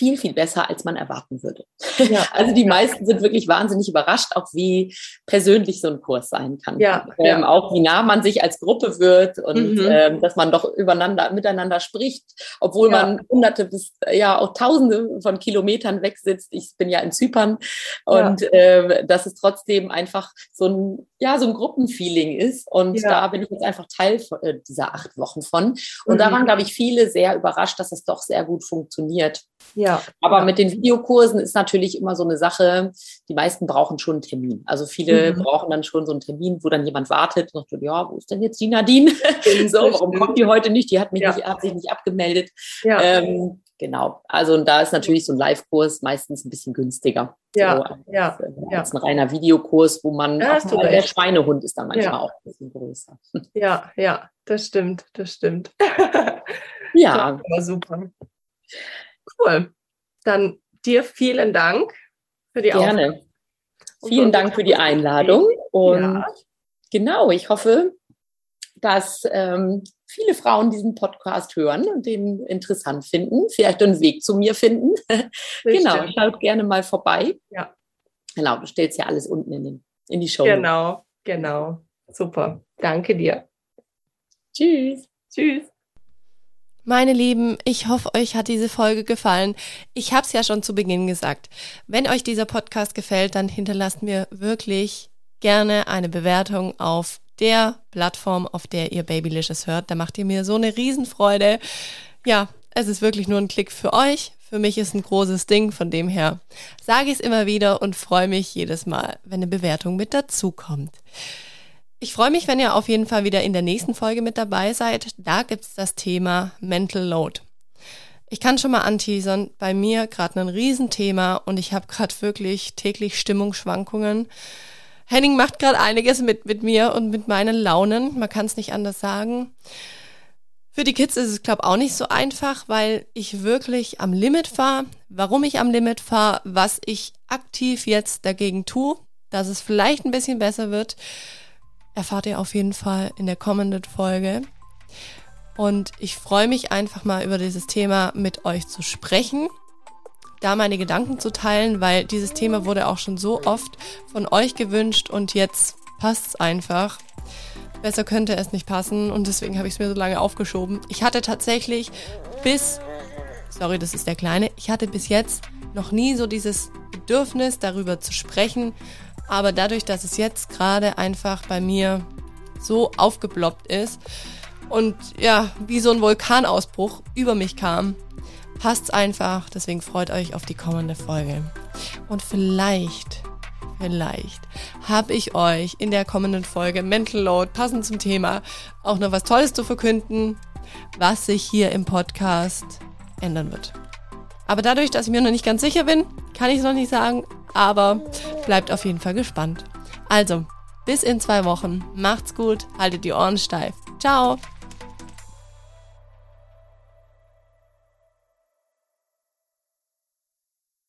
Ähm, viel, viel besser, als man erwarten würde. Ja. Also die meisten sind wirklich wahnsinnig überrascht, auch wie persönlich so ein Kurs sein kann. Ja, ähm. Auch wie nah man sich als Gruppe wird und mhm. ähm, dass man doch übereinander, miteinander spricht, obwohl ja. man hunderte bis ja auch tausende von Kilometern weg sitzt. Ich bin ja in Zypern und äh, dass es trotzdem einfach so ein, ja, so ein Gruppenfeeling ist. Und da bin ich jetzt einfach Teil von, äh, dieser acht Wochen von. Und mhm. da waren, glaube ich, viele sehr überrascht, dass es doch sehr gut funktioniert. Ja. Aber mit den Videokursen ist natürlich immer so eine Sache, die meisten brauchen schon einen Termin. Also viele mhm. brauchen dann schon so einen Termin, wo dann jemand wartet und sagt, ja, wo ist denn jetzt die Nadine? so, warum kommt die heute nicht? Die hat, mich ja. nicht, hat sich nicht abgemeldet. Ja. Ähm, genau. Also und da ist natürlich so ein Live-Kurs meistens ein bisschen günstiger. Ja, so, als, ja, äh, als ein reiner Videokurs, wo man ja, auch, der Schweinehund ist dann manchmal ja. auch ein bisschen größer.
Ja, ja, das stimmt, das stimmt.
ja.
super. Cool. Dann dir vielen Dank für die
Gerne. Aufnahme. Vielen Dank für die Einladung. Und ja. genau, ich hoffe, dass ähm, viele Frauen diesen Podcast hören und den interessant finden, vielleicht einen Weg zu mir finden. genau, schaut gerne mal vorbei. Ja. Genau, du stellst ja alles unten in, den, in die Show.
Genau, genau. Super. Danke dir.
Tschüss.
Tschüss.
Meine Lieben, ich hoffe, euch hat diese Folge gefallen. Ich habe es ja schon zu Beginn gesagt. Wenn euch dieser Podcast gefällt, dann hinterlasst mir wirklich gerne eine Bewertung auf der Plattform, auf der ihr Babylicious hört. Da macht ihr mir so eine Riesenfreude. Ja, es ist wirklich nur ein Klick für euch. Für mich ist ein großes Ding. Von dem her sage ich es immer wieder und freue mich jedes Mal, wenn eine Bewertung mit dazukommt. Ich freue mich, wenn ihr auf jeden Fall wieder in der nächsten Folge mit dabei seid. Da gibt's das Thema Mental Load. Ich kann schon mal anteasern, bei mir gerade ein Riesenthema und ich habe gerade wirklich täglich Stimmungsschwankungen. Henning macht gerade einiges mit, mit mir und mit meinen Launen. Man kann es nicht anders sagen. Für die Kids ist es, glaube auch nicht so einfach, weil ich wirklich am Limit fahre. Warum ich am Limit fahre, was ich aktiv jetzt dagegen tue, dass es vielleicht ein bisschen besser wird erfahrt ihr auf jeden Fall in der kommenden Folge. Und ich freue mich einfach mal über dieses Thema mit euch zu sprechen, da meine Gedanken zu teilen, weil dieses Thema wurde auch schon so oft von euch gewünscht und jetzt passt es einfach. Besser könnte es nicht passen und deswegen habe ich es mir so lange aufgeschoben. Ich hatte tatsächlich bis, sorry, das ist der Kleine, ich hatte bis jetzt noch nie so dieses Bedürfnis darüber zu sprechen aber dadurch, dass es jetzt gerade einfach bei mir so aufgeploppt ist und ja, wie so ein Vulkanausbruch über mich kam, passt's einfach. Deswegen freut euch auf die kommende Folge. Und vielleicht, vielleicht habe ich euch in der kommenden Folge Mental Load passend zum Thema auch noch was Tolles zu verkünden, was sich hier im Podcast ändern wird. Aber dadurch, dass ich mir noch nicht ganz sicher bin, kann ich es noch nicht sagen, aber bleibt auf jeden Fall gespannt. Also, bis in zwei Wochen. Macht's gut, haltet die Ohren steif. Ciao!